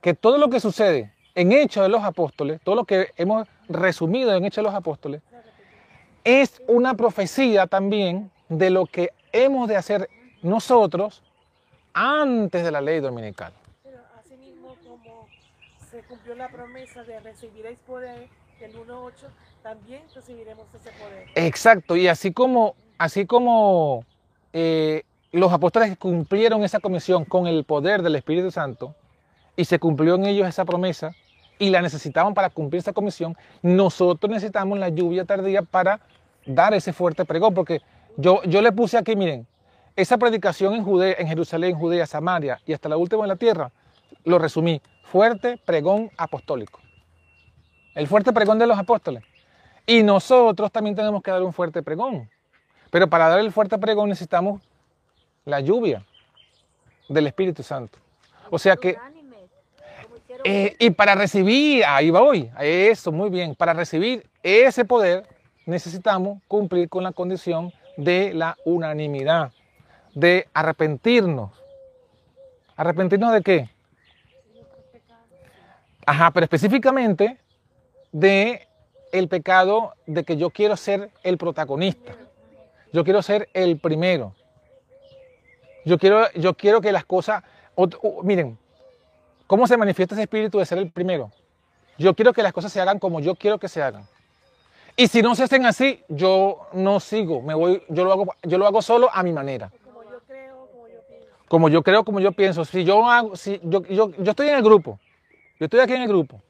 que todo lo que sucede en Hechos de los Apóstoles, todo lo que hemos resumido en Hechos de los Apóstoles, es una profecía también de lo que hemos de hacer nosotros antes de la ley dominical. Pero asimismo, como se cumplió la promesa de recibiréis poder del 1.8, también recibiremos ese poder. Exacto, y así como, así como eh, los apóstoles cumplieron esa comisión con el poder del Espíritu Santo y se cumplió en ellos esa promesa y la necesitaban para cumplir esa comisión, nosotros necesitamos la lluvia tardía para dar ese fuerte pregón, porque yo, yo le puse aquí, miren, esa predicación en, Judea, en Jerusalén, Judea, Samaria y hasta la última en la tierra, lo resumí, fuerte pregón apostólico. El fuerte pregón de los apóstoles. Y nosotros también tenemos que dar un fuerte pregón. Pero para dar el fuerte pregón necesitamos la lluvia del Espíritu Santo. O sea que... Eh, y para recibir, ahí va hoy, eso, muy bien, para recibir ese poder necesitamos cumplir con la condición de la unanimidad, de arrepentirnos. ¿Arrepentirnos de qué? Ajá, pero específicamente de el pecado de que yo quiero ser el protagonista. Yo quiero ser el primero. Yo quiero, yo quiero que las cosas, miren, ¿cómo se manifiesta ese espíritu de ser el primero? Yo quiero que las cosas se hagan como yo quiero que se hagan. Y si no se hacen así, yo no sigo, me voy, yo lo hago, yo lo hago solo a mi manera. Como yo creo, como yo pienso. Como yo creo, como yo pienso. Si yo hago, si yo, yo, yo estoy en el grupo, yo estoy aquí en el grupo.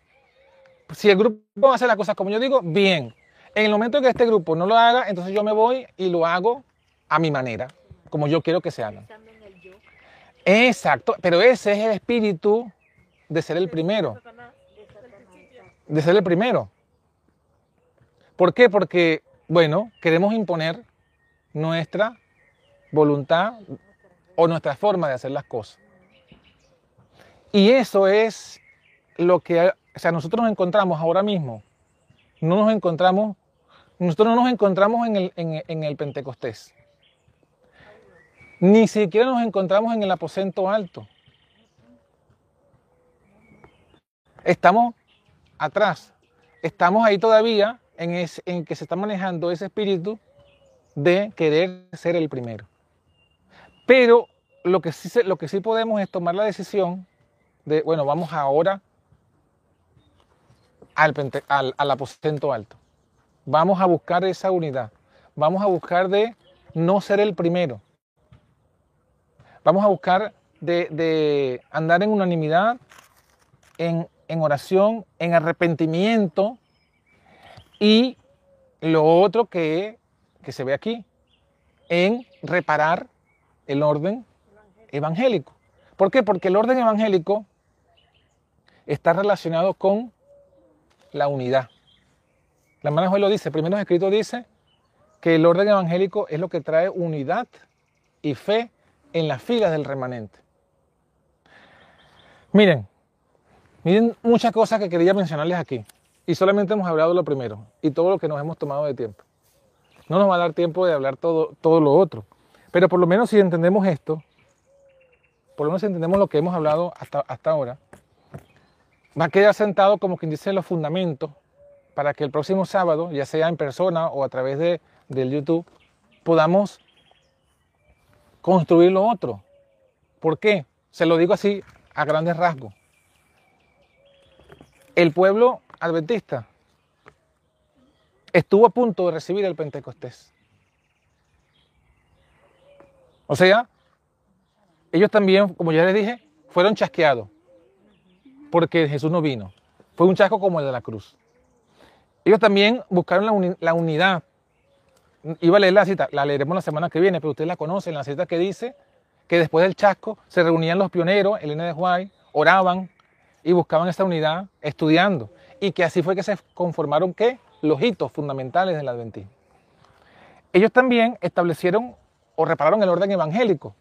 Si el grupo hace las cosas como yo digo, bien. En el momento que este grupo no lo haga, entonces yo me voy y lo hago a mi manera, como yo quiero que se haga. Exacto, pero ese es el espíritu de ser el primero. De ser el primero. ¿Por qué? Porque, bueno, queremos imponer nuestra voluntad o nuestra forma de hacer las cosas. Y eso es lo que, o sea, nosotros nos encontramos ahora mismo, no nos encontramos, nosotros no nos encontramos en el, en, el Pentecostés. Ni siquiera nos encontramos en el aposento alto. Estamos atrás. Estamos ahí todavía en, en que se está manejando ese espíritu de querer ser el primero. Pero lo que, sí, podemos es tomar la decisión de, bueno, vamos ahora al, aposento alto. Vamos a buscar esa unidad. Vamos a buscar de no ser el primero. Vamos a buscar de, de andar en unanimidad, en, en oración, en arrepentimiento, y lo otro que, que se ve aquí, en reparar el orden evangélico. ¿Por qué? Porque el orden evangélico está relacionado con la unidad. La hermana Joel lo dice, primero escrito dice que el orden evangélico es lo que trae unidad y fe en las filas del remanente. Miren, miren muchas cosas que quería mencionarles aquí. Y solamente hemos hablado lo primero y todo lo que nos hemos tomado de tiempo. No nos va a dar tiempo de hablar todo, todo lo otro. Pero por lo menos si entendemos esto, por lo menos si entendemos lo que hemos hablado hasta, hasta ahora, va a quedar sentado como quien dice los fundamentos para que el próximo sábado, ya sea en persona o a través de, del YouTube, podamos construir lo otro. ¿Por qué? Se lo digo así a grandes rasgos. El pueblo adventista estuvo a punto de recibir el Pentecostés. O sea, ellos también, como ya les dije, fueron chasqueados porque Jesús no vino. Fue un chasco como el de la cruz. Ellos también buscaron la, unidad. Iba a leer la cita, la leeremos la semana que viene, pero ustedes la conocen, la cita que dice que después del chasco se reunían los pioneros, Elena de White, oraban y buscaban esta unidad estudiando. Y que así fue que se conformaron ¿qué? los hitos fundamentales del adventismo. Ellos también establecieron o repararon el orden evangélico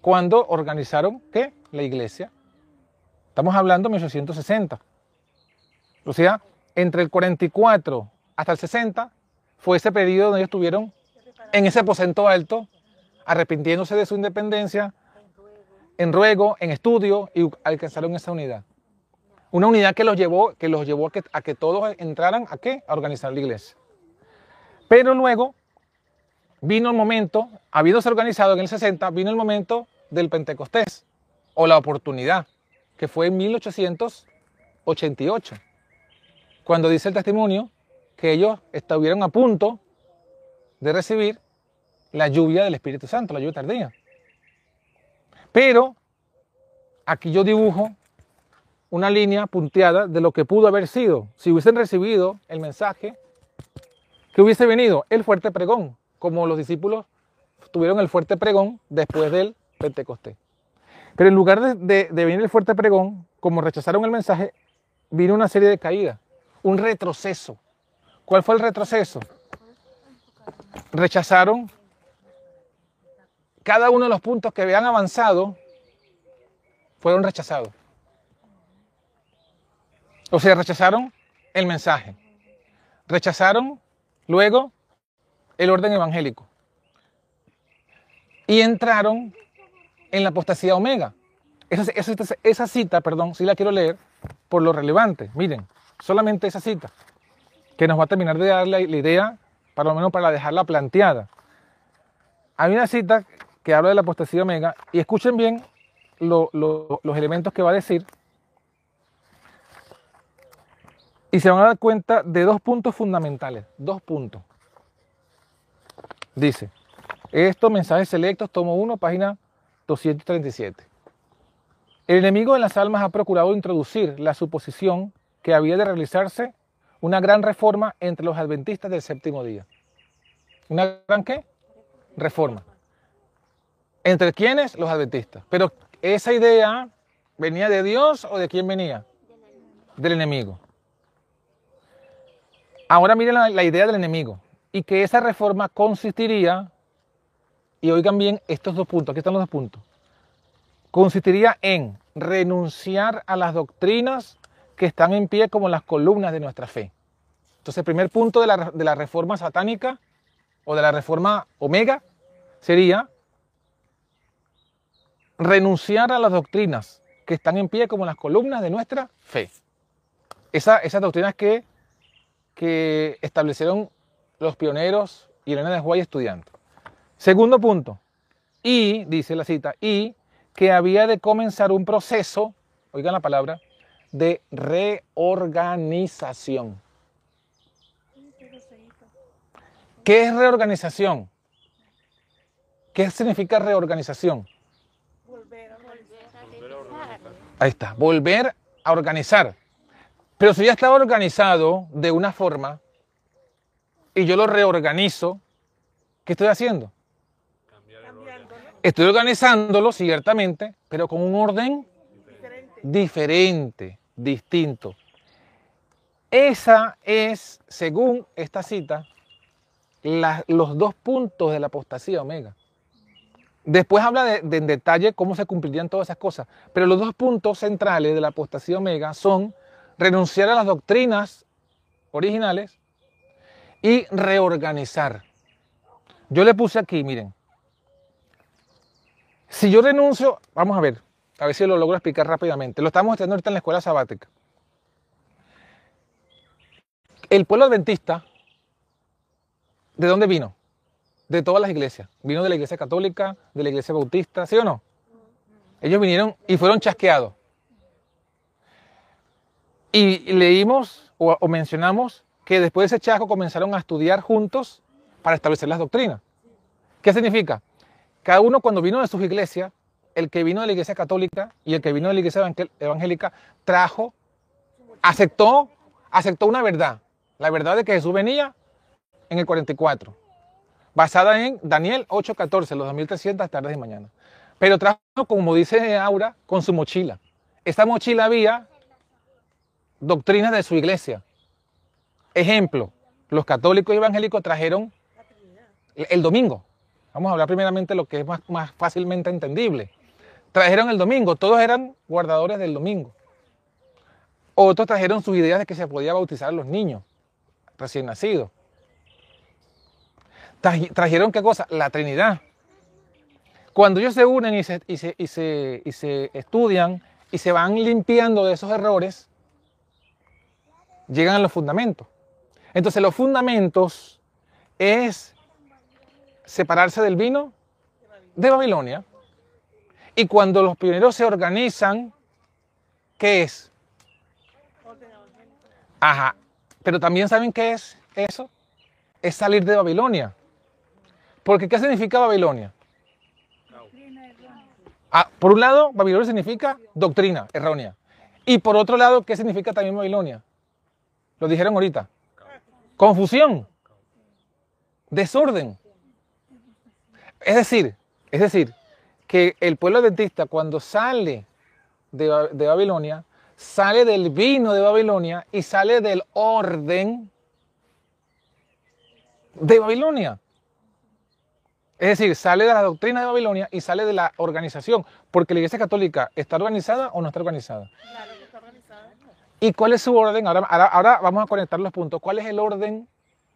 cuando organizaron ¿qué? la iglesia. Estamos hablando de 1860. O entre el 44 hasta el 60 fue ese periodo donde ellos estuvieron en ese aposento alto, arrepintiéndose de su independencia, en ruego, en estudio y alcanzaron esa unidad. Una unidad que los llevó, que los llevó a que, todos entraran a qué? A organizar la iglesia. Pero luego vino el momento, habiéndose organizado en el 60, vino el momento del Pentecostés o la oportunidad, que fue en 1888 cuando dice el testimonio que ellos estuvieron a punto de recibir la lluvia del Espíritu Santo, la lluvia tardía. Pero aquí yo dibujo una línea punteada de lo que pudo haber sido si hubiesen recibido el mensaje que hubiese venido el fuerte pregón, como los discípulos tuvieron el fuerte pregón después del Pentecostés. Pero en lugar de, de, de venir el fuerte pregón, como rechazaron el mensaje, vino una serie de caídas un retroceso. ¿Cuál fue el retroceso? Rechazaron cada uno de los puntos que habían avanzado, fueron rechazados. O sea, rechazaron el mensaje. Rechazaron luego el orden evangélico. Y entraron en la apostasía omega. Esa, esa, cita, perdón, sí la quiero leer por lo relevante. Miren, solamente esa cita, que nos va a terminar de dar la, idea, para lo menos para dejarla planteada. Hay una cita que habla de la apostasía omega y escuchen bien los elementos que va a decir y se van a dar cuenta de dos puntos fundamentales, dos puntos. Dice, estos mensajes selectos, tomo 1, página 237. El enemigo de las almas ha procurado introducir la suposición que había de realizarse una gran reforma entre los adventistas del séptimo día. ¿Una gran qué? Reforma. ¿Entre quiénes? Los adventistas. Pero esa idea venía de Dios o de quién venía? Del enemigo. Ahora miren la, la idea del enemigo. Y que esa reforma consistiría, y oigan bien estos dos puntos, aquí están los dos puntos, consistiría en renunciar a las doctrinas que están en pie como las columnas de nuestra fe. Entonces, el primer punto de la, reforma satánica o de la reforma omega sería renunciar a las doctrinas que están en pie como las columnas de nuestra fe. esas doctrinas que, que establecieron los pioneros y Elena de Guay estudiando. Segundo punto, y, dice la cita, y que había de comenzar un proceso, oigan la palabra, de reorganización. ¿Qué es reorganización? ¿Qué significa reorganización? Volver a organizar. Ahí está, volver a organizar. Pero si ya estaba organizado de una forma y yo lo reorganizo, ¿qué estoy haciendo? Estoy organizándolo, ciertamente, pero con un orden diferente distinto. Esa es, según esta cita, los dos puntos de la apostasía omega. Después habla de, en detalle cómo se cumplirían todas esas cosas, pero los dos puntos centrales de la apostasía omega son renunciar a las doctrinas originales y reorganizar. Yo le puse aquí, miren, Si yo renuncio, vamos a ver, a ver si lo logro explicar rápidamente. Lo estamos estudiando ahorita en la escuela sabática. El pueblo adventista, ¿de dónde vino? De todas las iglesias. Vino de la iglesia católica, de la iglesia bautista, ¿sí o no? Ellos vinieron y fueron chasqueados. Y leímos o, o mencionamos que después de ese chasco comenzaron a estudiar juntos para establecer las doctrinas. ¿Qué significa? Cada uno cuando vino de sus iglesias, el que vino de la iglesia católica y el que vino de la iglesia evangélica, trajo, aceptó, aceptó una verdad. La verdad de que Jesús venía en el 44, basada en Daniel 8:14, los 2300 tardes y mañana. Pero trajo, como dice Aura, con su mochila. Esta mochila había doctrinas de su iglesia. Ejemplo, los católicos y evangélicos trajeron el, domingo. Vamos a hablar primeramente de lo que es más fácilmente entendible. Trajeron el domingo, todos eran guardadores del domingo. Otros trajeron sus ideas de que se podía bautizar a los niños recién nacidos. Traje- Trajeron qué cosa? La Trinidad. Cuando ellos se unen y se, y se- y se- y se estudian y se van limpiando de esos errores, llegan a los fundamentos. Entonces los fundamentos es separarse del vino de Babilonia. Y cuando los pioneros se organizan, ¿qué es? Ajá. Pero también saben qué es eso? Es salir de Babilonia. Porque ¿qué significa Babilonia? Ah, por un lado, Babilonia significa doctrina errónea. Y por otro lado, ¿qué significa también Babilonia? Lo dijeron ahorita. Confusión. Desorden. Es decir, es decir, que el pueblo adventista cuando sale de, Ba- de Babilonia, sale del vino de Babilonia y sale del orden de Babilonia. Es decir, sale de la doctrina de Babilonia y sale de la organización, porque la iglesia católica está organizada o no está organizada. Claro que está organizada. ¿Y cuál es su orden? Ahora, ahora, ahora vamos a conectar los puntos. ¿Cuál es el orden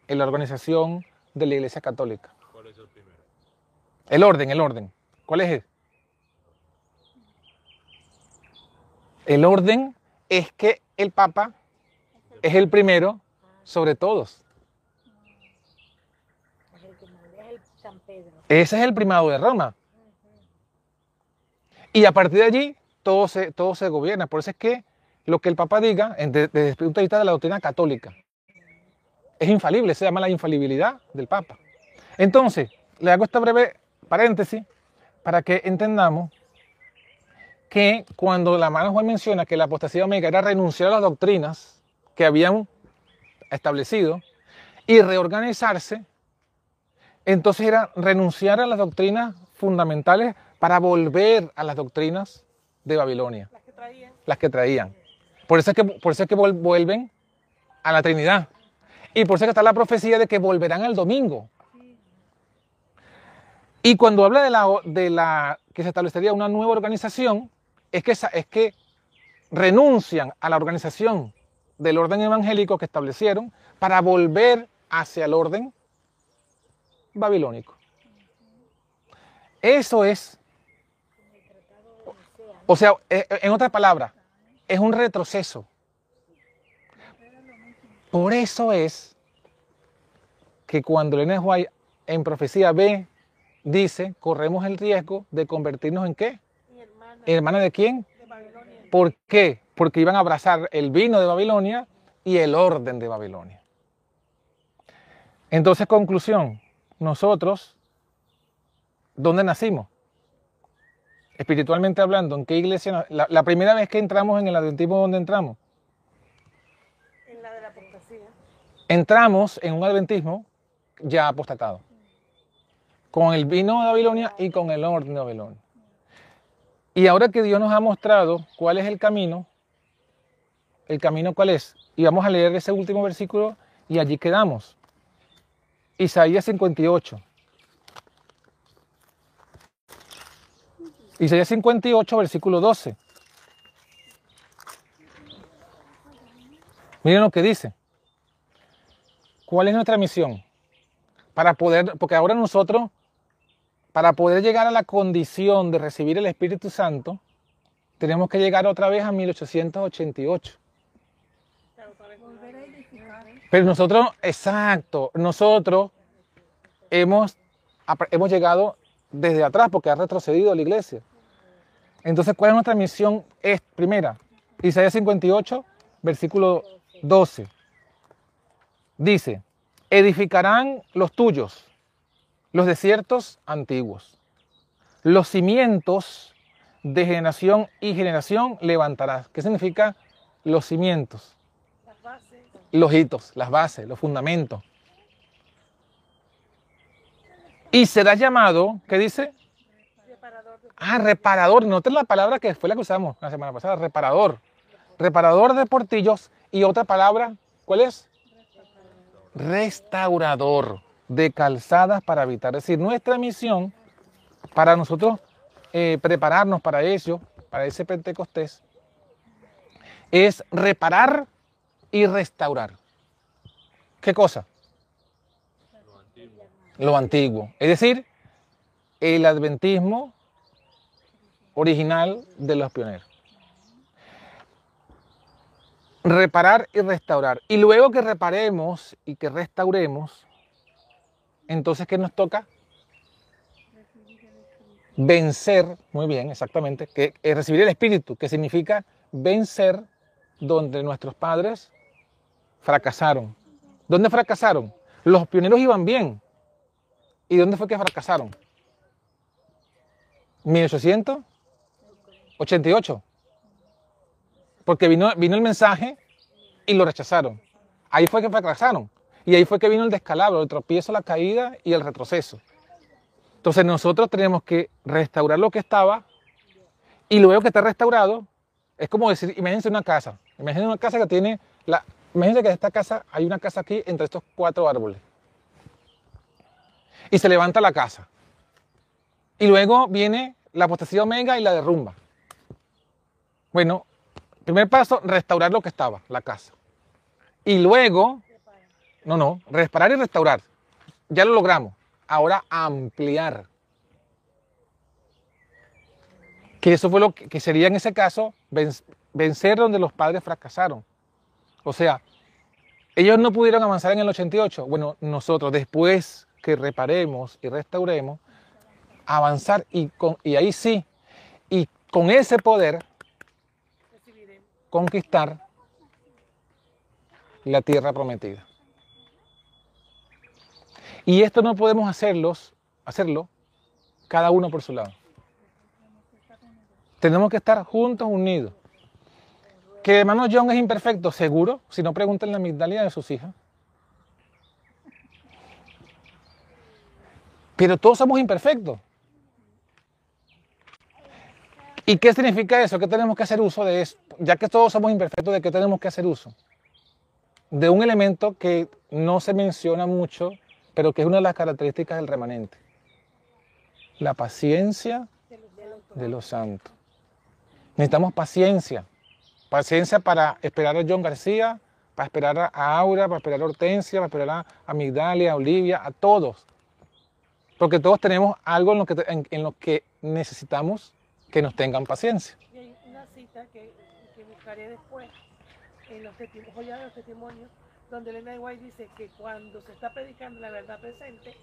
en la organización de la Iglesia Católica? ¿Cuál es el primero? El orden, el orden. ¿Cuál es? El orden es que el Papa es el primero sobre todos. Ese es el primado de Roma. Y a partir de allí todo se, todo se gobierna. Por eso es que lo que el Papa diga, desde el punto de vista de la doctrina católica, es infalible, se llama la infalibilidad del Papa. Entonces, le hago esta breve paréntesis para que entendamos que cuando la mano Juan menciona que la apostasía omega era renunciar a las doctrinas que habían establecido y reorganizarse, entonces era renunciar a las doctrinas fundamentales para volver a las doctrinas de Babilonia, Las que traían. las que traían. Por eso es que, por eso es que vuel- vuelven a la Trinidad. Y por eso es que está la profecía de que volverán el domingo. Y cuando habla de la, de la que se establecería una nueva organización, es que, es que renuncian a la organización del orden evangélico que establecieron para volver hacia el orden babilónico. Eso es, o sea, eh, eh, en otras palabras, es un retroceso. Por eso es que cuando Elena White en profecía B dice, corremos el riesgo de convertirnos en qué? Hermana ¿Hermana de quién? de Babilonia. ¿Por qué? Porque iban a abrazar el vino de Babilonia y el orden de Babilonia. Entonces, conclusión, nosotros, ¿dónde nacimos? Espiritualmente hablando, ¿en qué iglesia? La, la primera vez que entramos en el adventismo, ¿dónde entramos? En la de la apostasía. Entramos en un adventismo ya apostatado, con el vino de Babilonia y con el orden de Babilonia. Y ahora que Dios nos ha mostrado cuál es el camino, el camino cuál es, y vamos a leer ese último versículo y allí quedamos. Isaías 58. Isaías 58, versículo 12. Miren lo que dice. ¿Cuál es nuestra misión? Para poder, porque ahora nosotros para poder llegar a la condición de recibir el Espíritu Santo, tenemos que llegar otra vez a 1888. Pero nosotros, exacto, nosotros hemos, hemos llegado desde atrás porque ha retrocedido la iglesia. Entonces, ¿cuál es nuestra misión? Es, primera, Isaías 58, versículo 12. Dice, edificarán los tuyos los desiertos antiguos. Los cimientos de generación y generación levantarás. ¿Qué significa los cimientos? Las bases. Los hitos, las bases, los fundamentos. Y será llamado, ¿qué dice? Reparador Ah, reparador. Noten la palabra que fue la que usamos la semana pasada, reparador. Reparador de portillos y otra palabra, ¿cuál es? Restaurador de calzadas para habitar. Es decir, nuestra misión para nosotros eh, prepararnos para eso, para ese Pentecostés, es reparar y restaurar. ¿Qué cosa? Lo antiguo. Es decir, el adventismo original de los pioneros. Reparar y restaurar. Y luego que reparemos y que restauremos, entonces, ¿qué nos toca? Vencer, muy bien, exactamente, que es recibir el Espíritu, que significa vencer donde nuestros padres fracasaron. ¿Dónde fracasaron? Los pioneros iban bien. ¿Y dónde fue que fracasaron? 1888. Porque vino, vino el mensaje y lo rechazaron. Ahí fue que fracasaron. Y ahí fue que vino el descalabro, el tropiezo, la caída y el retroceso. Entonces nosotros tenemos que restaurar lo que estaba y luego que está restaurado, es como decir, imagínense una casa. Imagínense una casa que tiene, la, imagínense que esta casa hay una casa aquí entre estos cuatro árboles. Y se levanta la casa. Y luego viene la potestad omega y la derrumba. Bueno, primer paso, restaurar lo que estaba, la casa. Y luego, no, no, reparar y restaurar. Ya lo logramos. Ahora ampliar. Que eso fue lo que, sería en ese caso vencer donde los padres fracasaron. O sea, ellos no pudieron avanzar en el 88. Bueno, nosotros después que reparemos y restauremos, avanzar y, con, y ahí sí, y con ese poder conquistar la tierra prometida. Y esto no podemos hacerlos, hacerlo cada uno por su lado. Tenemos que estar juntos, unidos. Que hermano John es imperfecto, seguro, si no pregunten la Migdalia de sus hijas. Pero todos somos imperfectos. ¿Y qué significa eso? ¿Qué tenemos que hacer uso de eso? Ya que todos somos imperfectos, ¿de qué tenemos que hacer uso? De un elemento que no se menciona mucho, pero que es una de las características del remanente. La paciencia de los santos. Necesitamos paciencia. Paciencia para esperar a John García, para esperar a Aura, para esperar a Hortensia, para esperar a, Migdalia, a Olivia, a todos. Porque todos tenemos algo en lo que, necesitamos que nos tengan paciencia. Y hay una cita que, buscaré después en los testimonios, donde Elena de White dice que cuando se está predicando la verdad presente,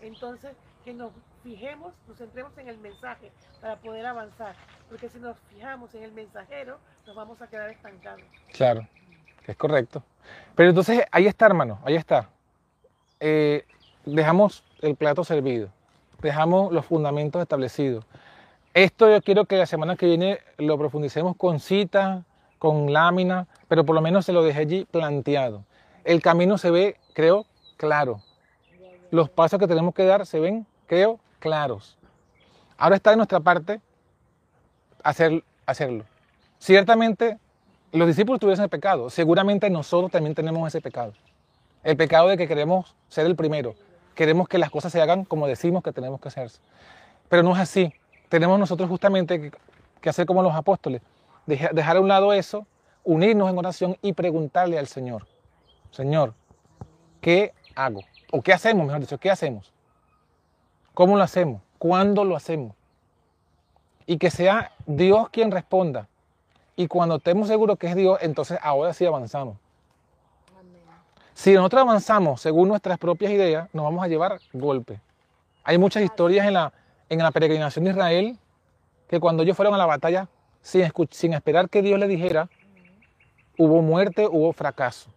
entonces que nos fijemos, nos centremos en el mensaje para poder avanzar. Porque si nos fijamos en el mensajero, nos vamos a quedar estancados. Claro, es correcto. Pero entonces ahí está, hermano, ahí está. Eh, dejamos el plato servido, dejamos los fundamentos establecidos. Esto yo quiero que la semana que viene lo profundicemos con cita, con lámina, pero por lo menos se lo dejé allí planteado. El camino se ve, creo, claro. Los pasos que tenemos que dar se ven, creo, claros. Ahora está de nuestra parte hacer, hacerlo. Ciertamente los discípulos tuvieron ese pecado, seguramente nosotros también tenemos ese pecado. El pecado de que queremos ser el primero, queremos que las cosas se hagan como decimos que tenemos que hacerse. Pero no es así. Tenemos nosotros justamente que, hacer como los apóstoles, dejar a un lado eso, unirnos en oración y preguntarle al Señor, Señor, ¿qué hago? ¿O qué hacemos, mejor dicho? ¿Qué hacemos? ¿Cómo lo hacemos? cuándo lo hacemos. Y que sea Dios quien responda. Y cuando estemos seguros que es Dios, entonces ahora sí avanzamos. Si nosotros avanzamos según nuestras propias ideas, nos vamos a llevar golpes. Hay muchas historias en la, en la peregrinación de Israel que cuando ellos fueron a la batalla, sin, sin esperar que Dios le dijera, hubo muerte, hubo fracaso.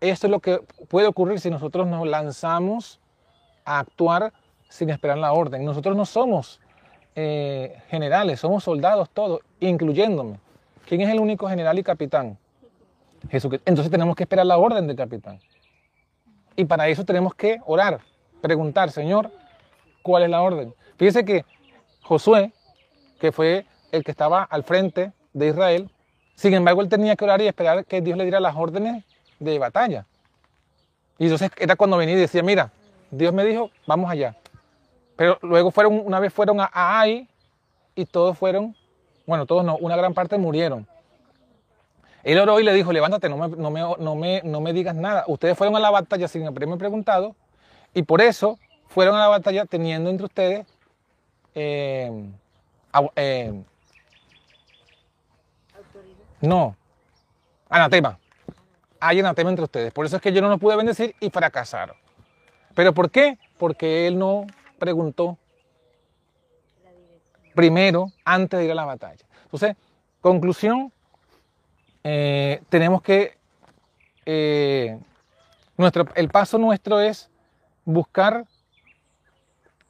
Esto es lo que puede ocurrir si nosotros nos lanzamos a actuar sin esperar la orden. Nosotros no somos eh, generales, somos soldados todos, incluyéndome. ¿Quién es el único general y capitán? Jesucristo. Entonces tenemos que esperar la orden del capitán. Y para eso tenemos que orar, preguntar, Señor, ¿cuál es la orden? Fíjese que Josué, que fue el que estaba al frente de Israel, sin embargo él tenía que orar y esperar que Dios le diera las órdenes de batalla. Y entonces era cuando venía y decía, mira, Dios me dijo, vamos allá. Pero luego fueron, una vez fueron a Ai y todos fueron, bueno, todos no, una gran parte murieron. Él oró y le dijo, levántate, no me, no me, no me, no me digas nada. Ustedes fueron a la batalla sin haberme preguntado y por eso fueron a la batalla teniendo entre ustedes eh, eh, no, anatema. Hay anatema entre ustedes. Por eso es que yo no lo pude bendecir y fracasaron. ¿Pero por qué? Porque él no preguntó primero antes de ir a la batalla. Entonces, conclusión, eh, tenemos que, eh, nuestro, el paso nuestro es buscar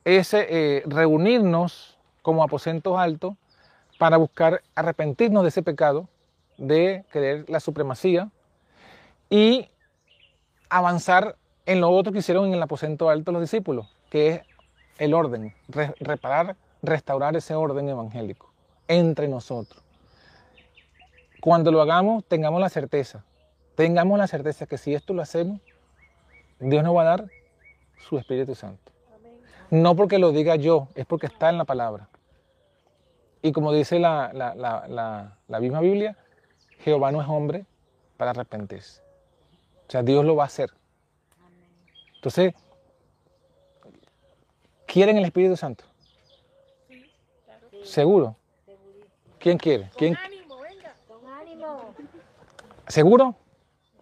ese, eh, reunirnos como aposentos altos para buscar arrepentirnos de ese pecado, de querer la supremacía y avanzar en lo otro que hicieron en el aposento alto los discípulos, que es el orden, reparar, restaurar ese orden evangélico entre nosotros. Cuando lo hagamos, tengamos la certeza, tengamos la certeza que si esto lo hacemos, Dios nos va a dar su Espíritu Santo. No porque lo diga yo, es porque está en la palabra. Y como dice la, la, misma Biblia, Jehová no es hombre para arrepentirse. O sea, Dios lo va a hacer. Entonces, ¿quieren el Espíritu Santo? ¿Seguro? ¿Quién quiere? ¿Quién? Con ánimo, venga. Con ánimo. ¿Seguro?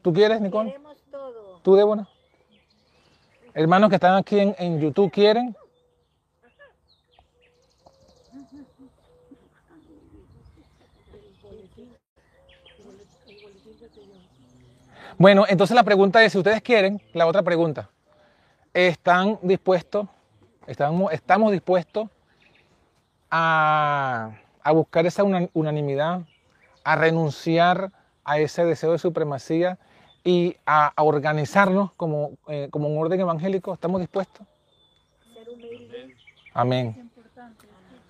¿Tú quieres, Nicole? Queremos todo. ¿Tú, Débora? Hermanos que están aquí en, en YouTube, ¿quieren? Bueno, entonces la pregunta es, si ustedes quieren, la otra pregunta, ¿están dispuestos, estamos, estamos dispuestos a, buscar esa unanimidad, a renunciar a ese deseo de supremacía y a, organizarnos como, eh, como, un orden evangélico? ¿Estamos dispuestos? Amén.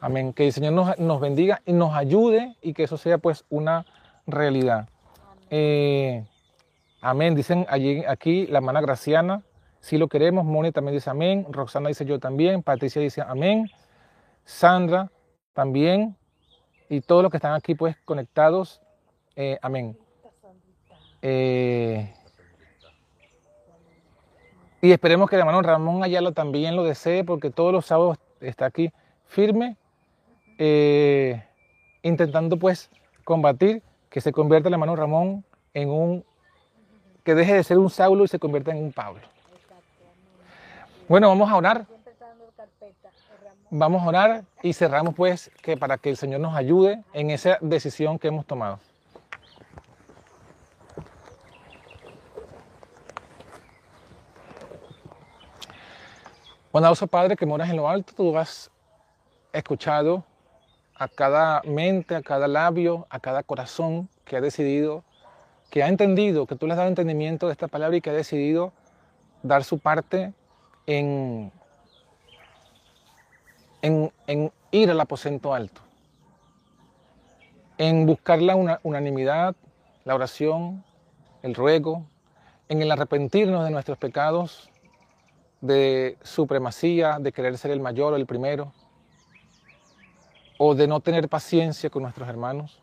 Amén. Que el Señor nos, nos, bendiga y nos ayude y que eso sea pues una realidad. Eh, Amén. Dicen allí, aquí la hermana Graciana, si lo queremos. Moni también dice amén. Roxana dice yo también. Patricia dice amén. Sandra también. Y todos los que están aquí pues conectados, eh, amén. Eh, y esperemos que el hermano Ramón Ayala también lo desee porque todos los sábados está aquí firme, eh, intentando pues combatir que se convierta el hermano Ramón en un que deje de ser un Saulo y se convierta en un Pablo. Bueno, vamos a orar. Vamos a orar y cerramos pues que para que el Señor nos ayude en esa decisión que hemos tomado. Bondadoso Padre que moras en lo alto, tú has escuchado a cada mente, a cada labio, a cada corazón que ha decidido que ha entendido, que tú le has dado entendimiento de esta palabra y que ha decidido dar su parte en, en, ir al aposento alto, en buscar la unanimidad, la oración, el ruego, en el arrepentirnos de nuestros pecados, de supremacía, de querer ser el mayor o el primero, o de no tener paciencia con nuestros hermanos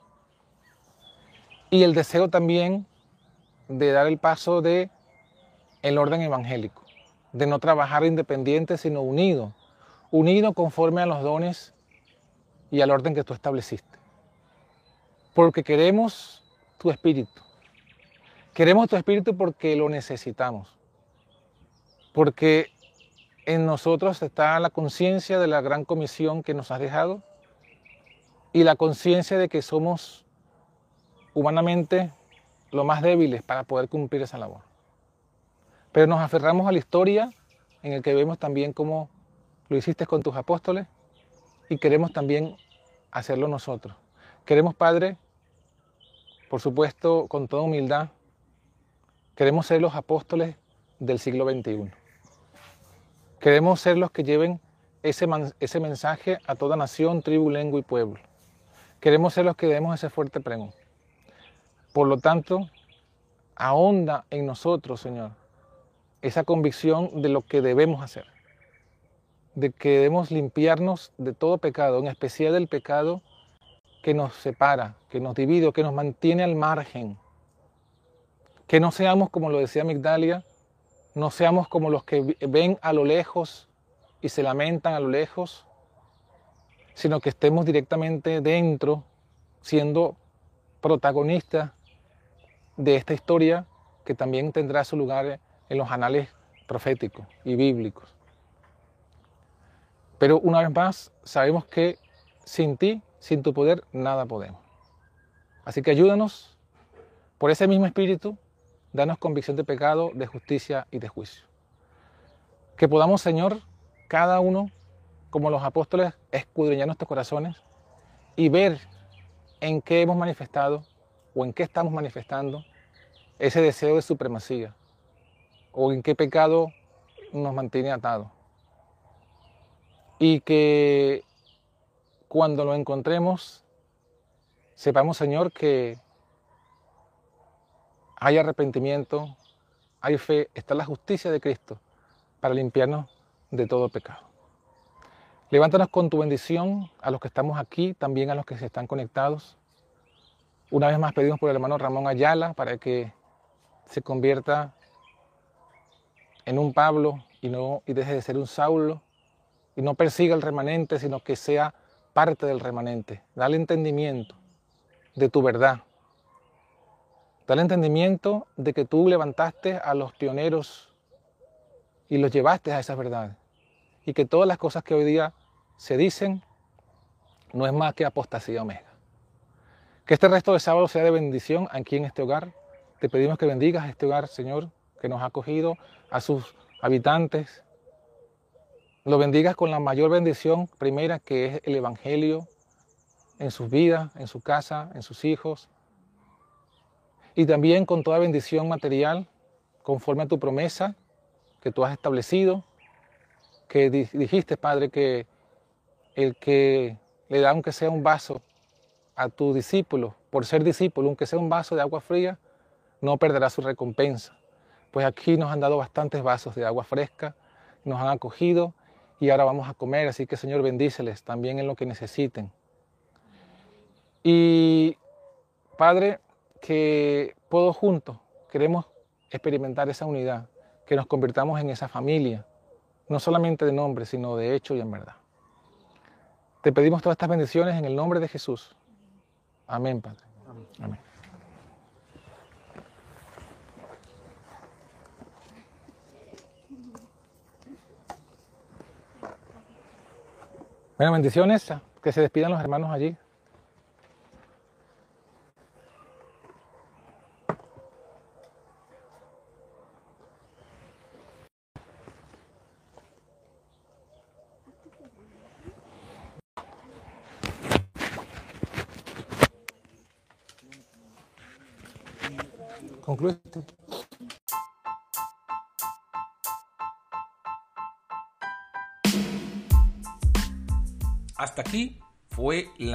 y el deseo también de dar el paso de el orden evangélico, de no trabajar independiente sino unido, unido conforme a los dones y al orden que tú estableciste. Porque queremos tu espíritu. Queremos tu espíritu porque lo necesitamos. Porque en nosotros está la conciencia de la gran comisión que nos has dejado y la conciencia de que somos humanamente lo más débiles para poder cumplir esa labor. Pero nos aferramos a la historia en el que vemos también cómo lo hiciste con tus apóstoles y queremos también hacerlo nosotros. Queremos, Padre, por supuesto, con toda humildad, queremos ser los apóstoles del siglo XXI. Queremos ser los que lleven ese, ese mensaje a toda nación, tribu, lengua y pueblo. Queremos ser los que demos ese fuerte pregón. Por lo tanto, ahonda en nosotros, Señor, esa convicción de lo que debemos hacer de que debemos limpiarnos de todo pecado, en especial del pecado que nos separa, que nos divide, que nos mantiene al margen. Que no seamos, como lo decía Migdalia, no seamos como los que ven a lo lejos y se lamentan a lo lejos, sino que estemos directamente dentro, siendo protagonistas de esta historia que también tendrá su lugar en los anales proféticos y bíblicos. Pero una vez más, sabemos que sin ti, sin tu poder, nada podemos. Así que ayúdanos, por ese mismo espíritu, danos convicción de pecado, de justicia y de juicio. Que podamos, Señor, cada uno, como los apóstoles, escudriñar nuestros corazones y ver en qué hemos manifestado o en qué estamos manifestando ese deseo de supremacía o en qué pecado nos mantiene atados y que cuando lo encontremos, sepamos, Señor, que hay arrepentimiento, hay fe, está la justicia de Cristo para limpiarnos de todo pecado. Levántanos con tu bendición a los que estamos aquí, también a los que se están conectados. Una vez más pedimos por el hermano Ramón Ayala para que se convierta en un Pablo y, no, deje de ser un Saulo y no persiga el remanente, sino que sea parte del remanente. Dale entendimiento de tu verdad. Dale entendimiento de que tú levantaste a los pioneros y los llevaste a esas verdades. Y que todas las cosas que hoy día se dicen no es más que apostasía omega. Que este resto de sábado sea de bendición aquí en este hogar. Te pedimos que bendigas este hogar, Señor, que nos ha acogido, a sus habitantes, lo bendigas con la mayor bendición primera que es el Evangelio en sus vidas, en su casa, en sus hijos. Y también con toda bendición material, conforme a tu promesa que tú has establecido, que dijiste, Padre, que el que le da aunque sea un vaso a tu discípulo, por ser discípulo, aunque sea un vaso de agua fría, no perderá su recompensa. Pues aquí nos han dado bastantes vasos de agua fresca, nos han acogido y ahora vamos a comer, así que Señor bendíceles también en lo que necesiten. Y Padre, que todos juntos queremos experimentar esa unidad, que nos convirtamos en esa familia, no solamente de nombre, sino de hecho y en verdad. Te pedimos todas estas bendiciones en el nombre de Jesús. Amén, Padre. Amén. Bueno, bendiciones, que se despidan los hermanos allí.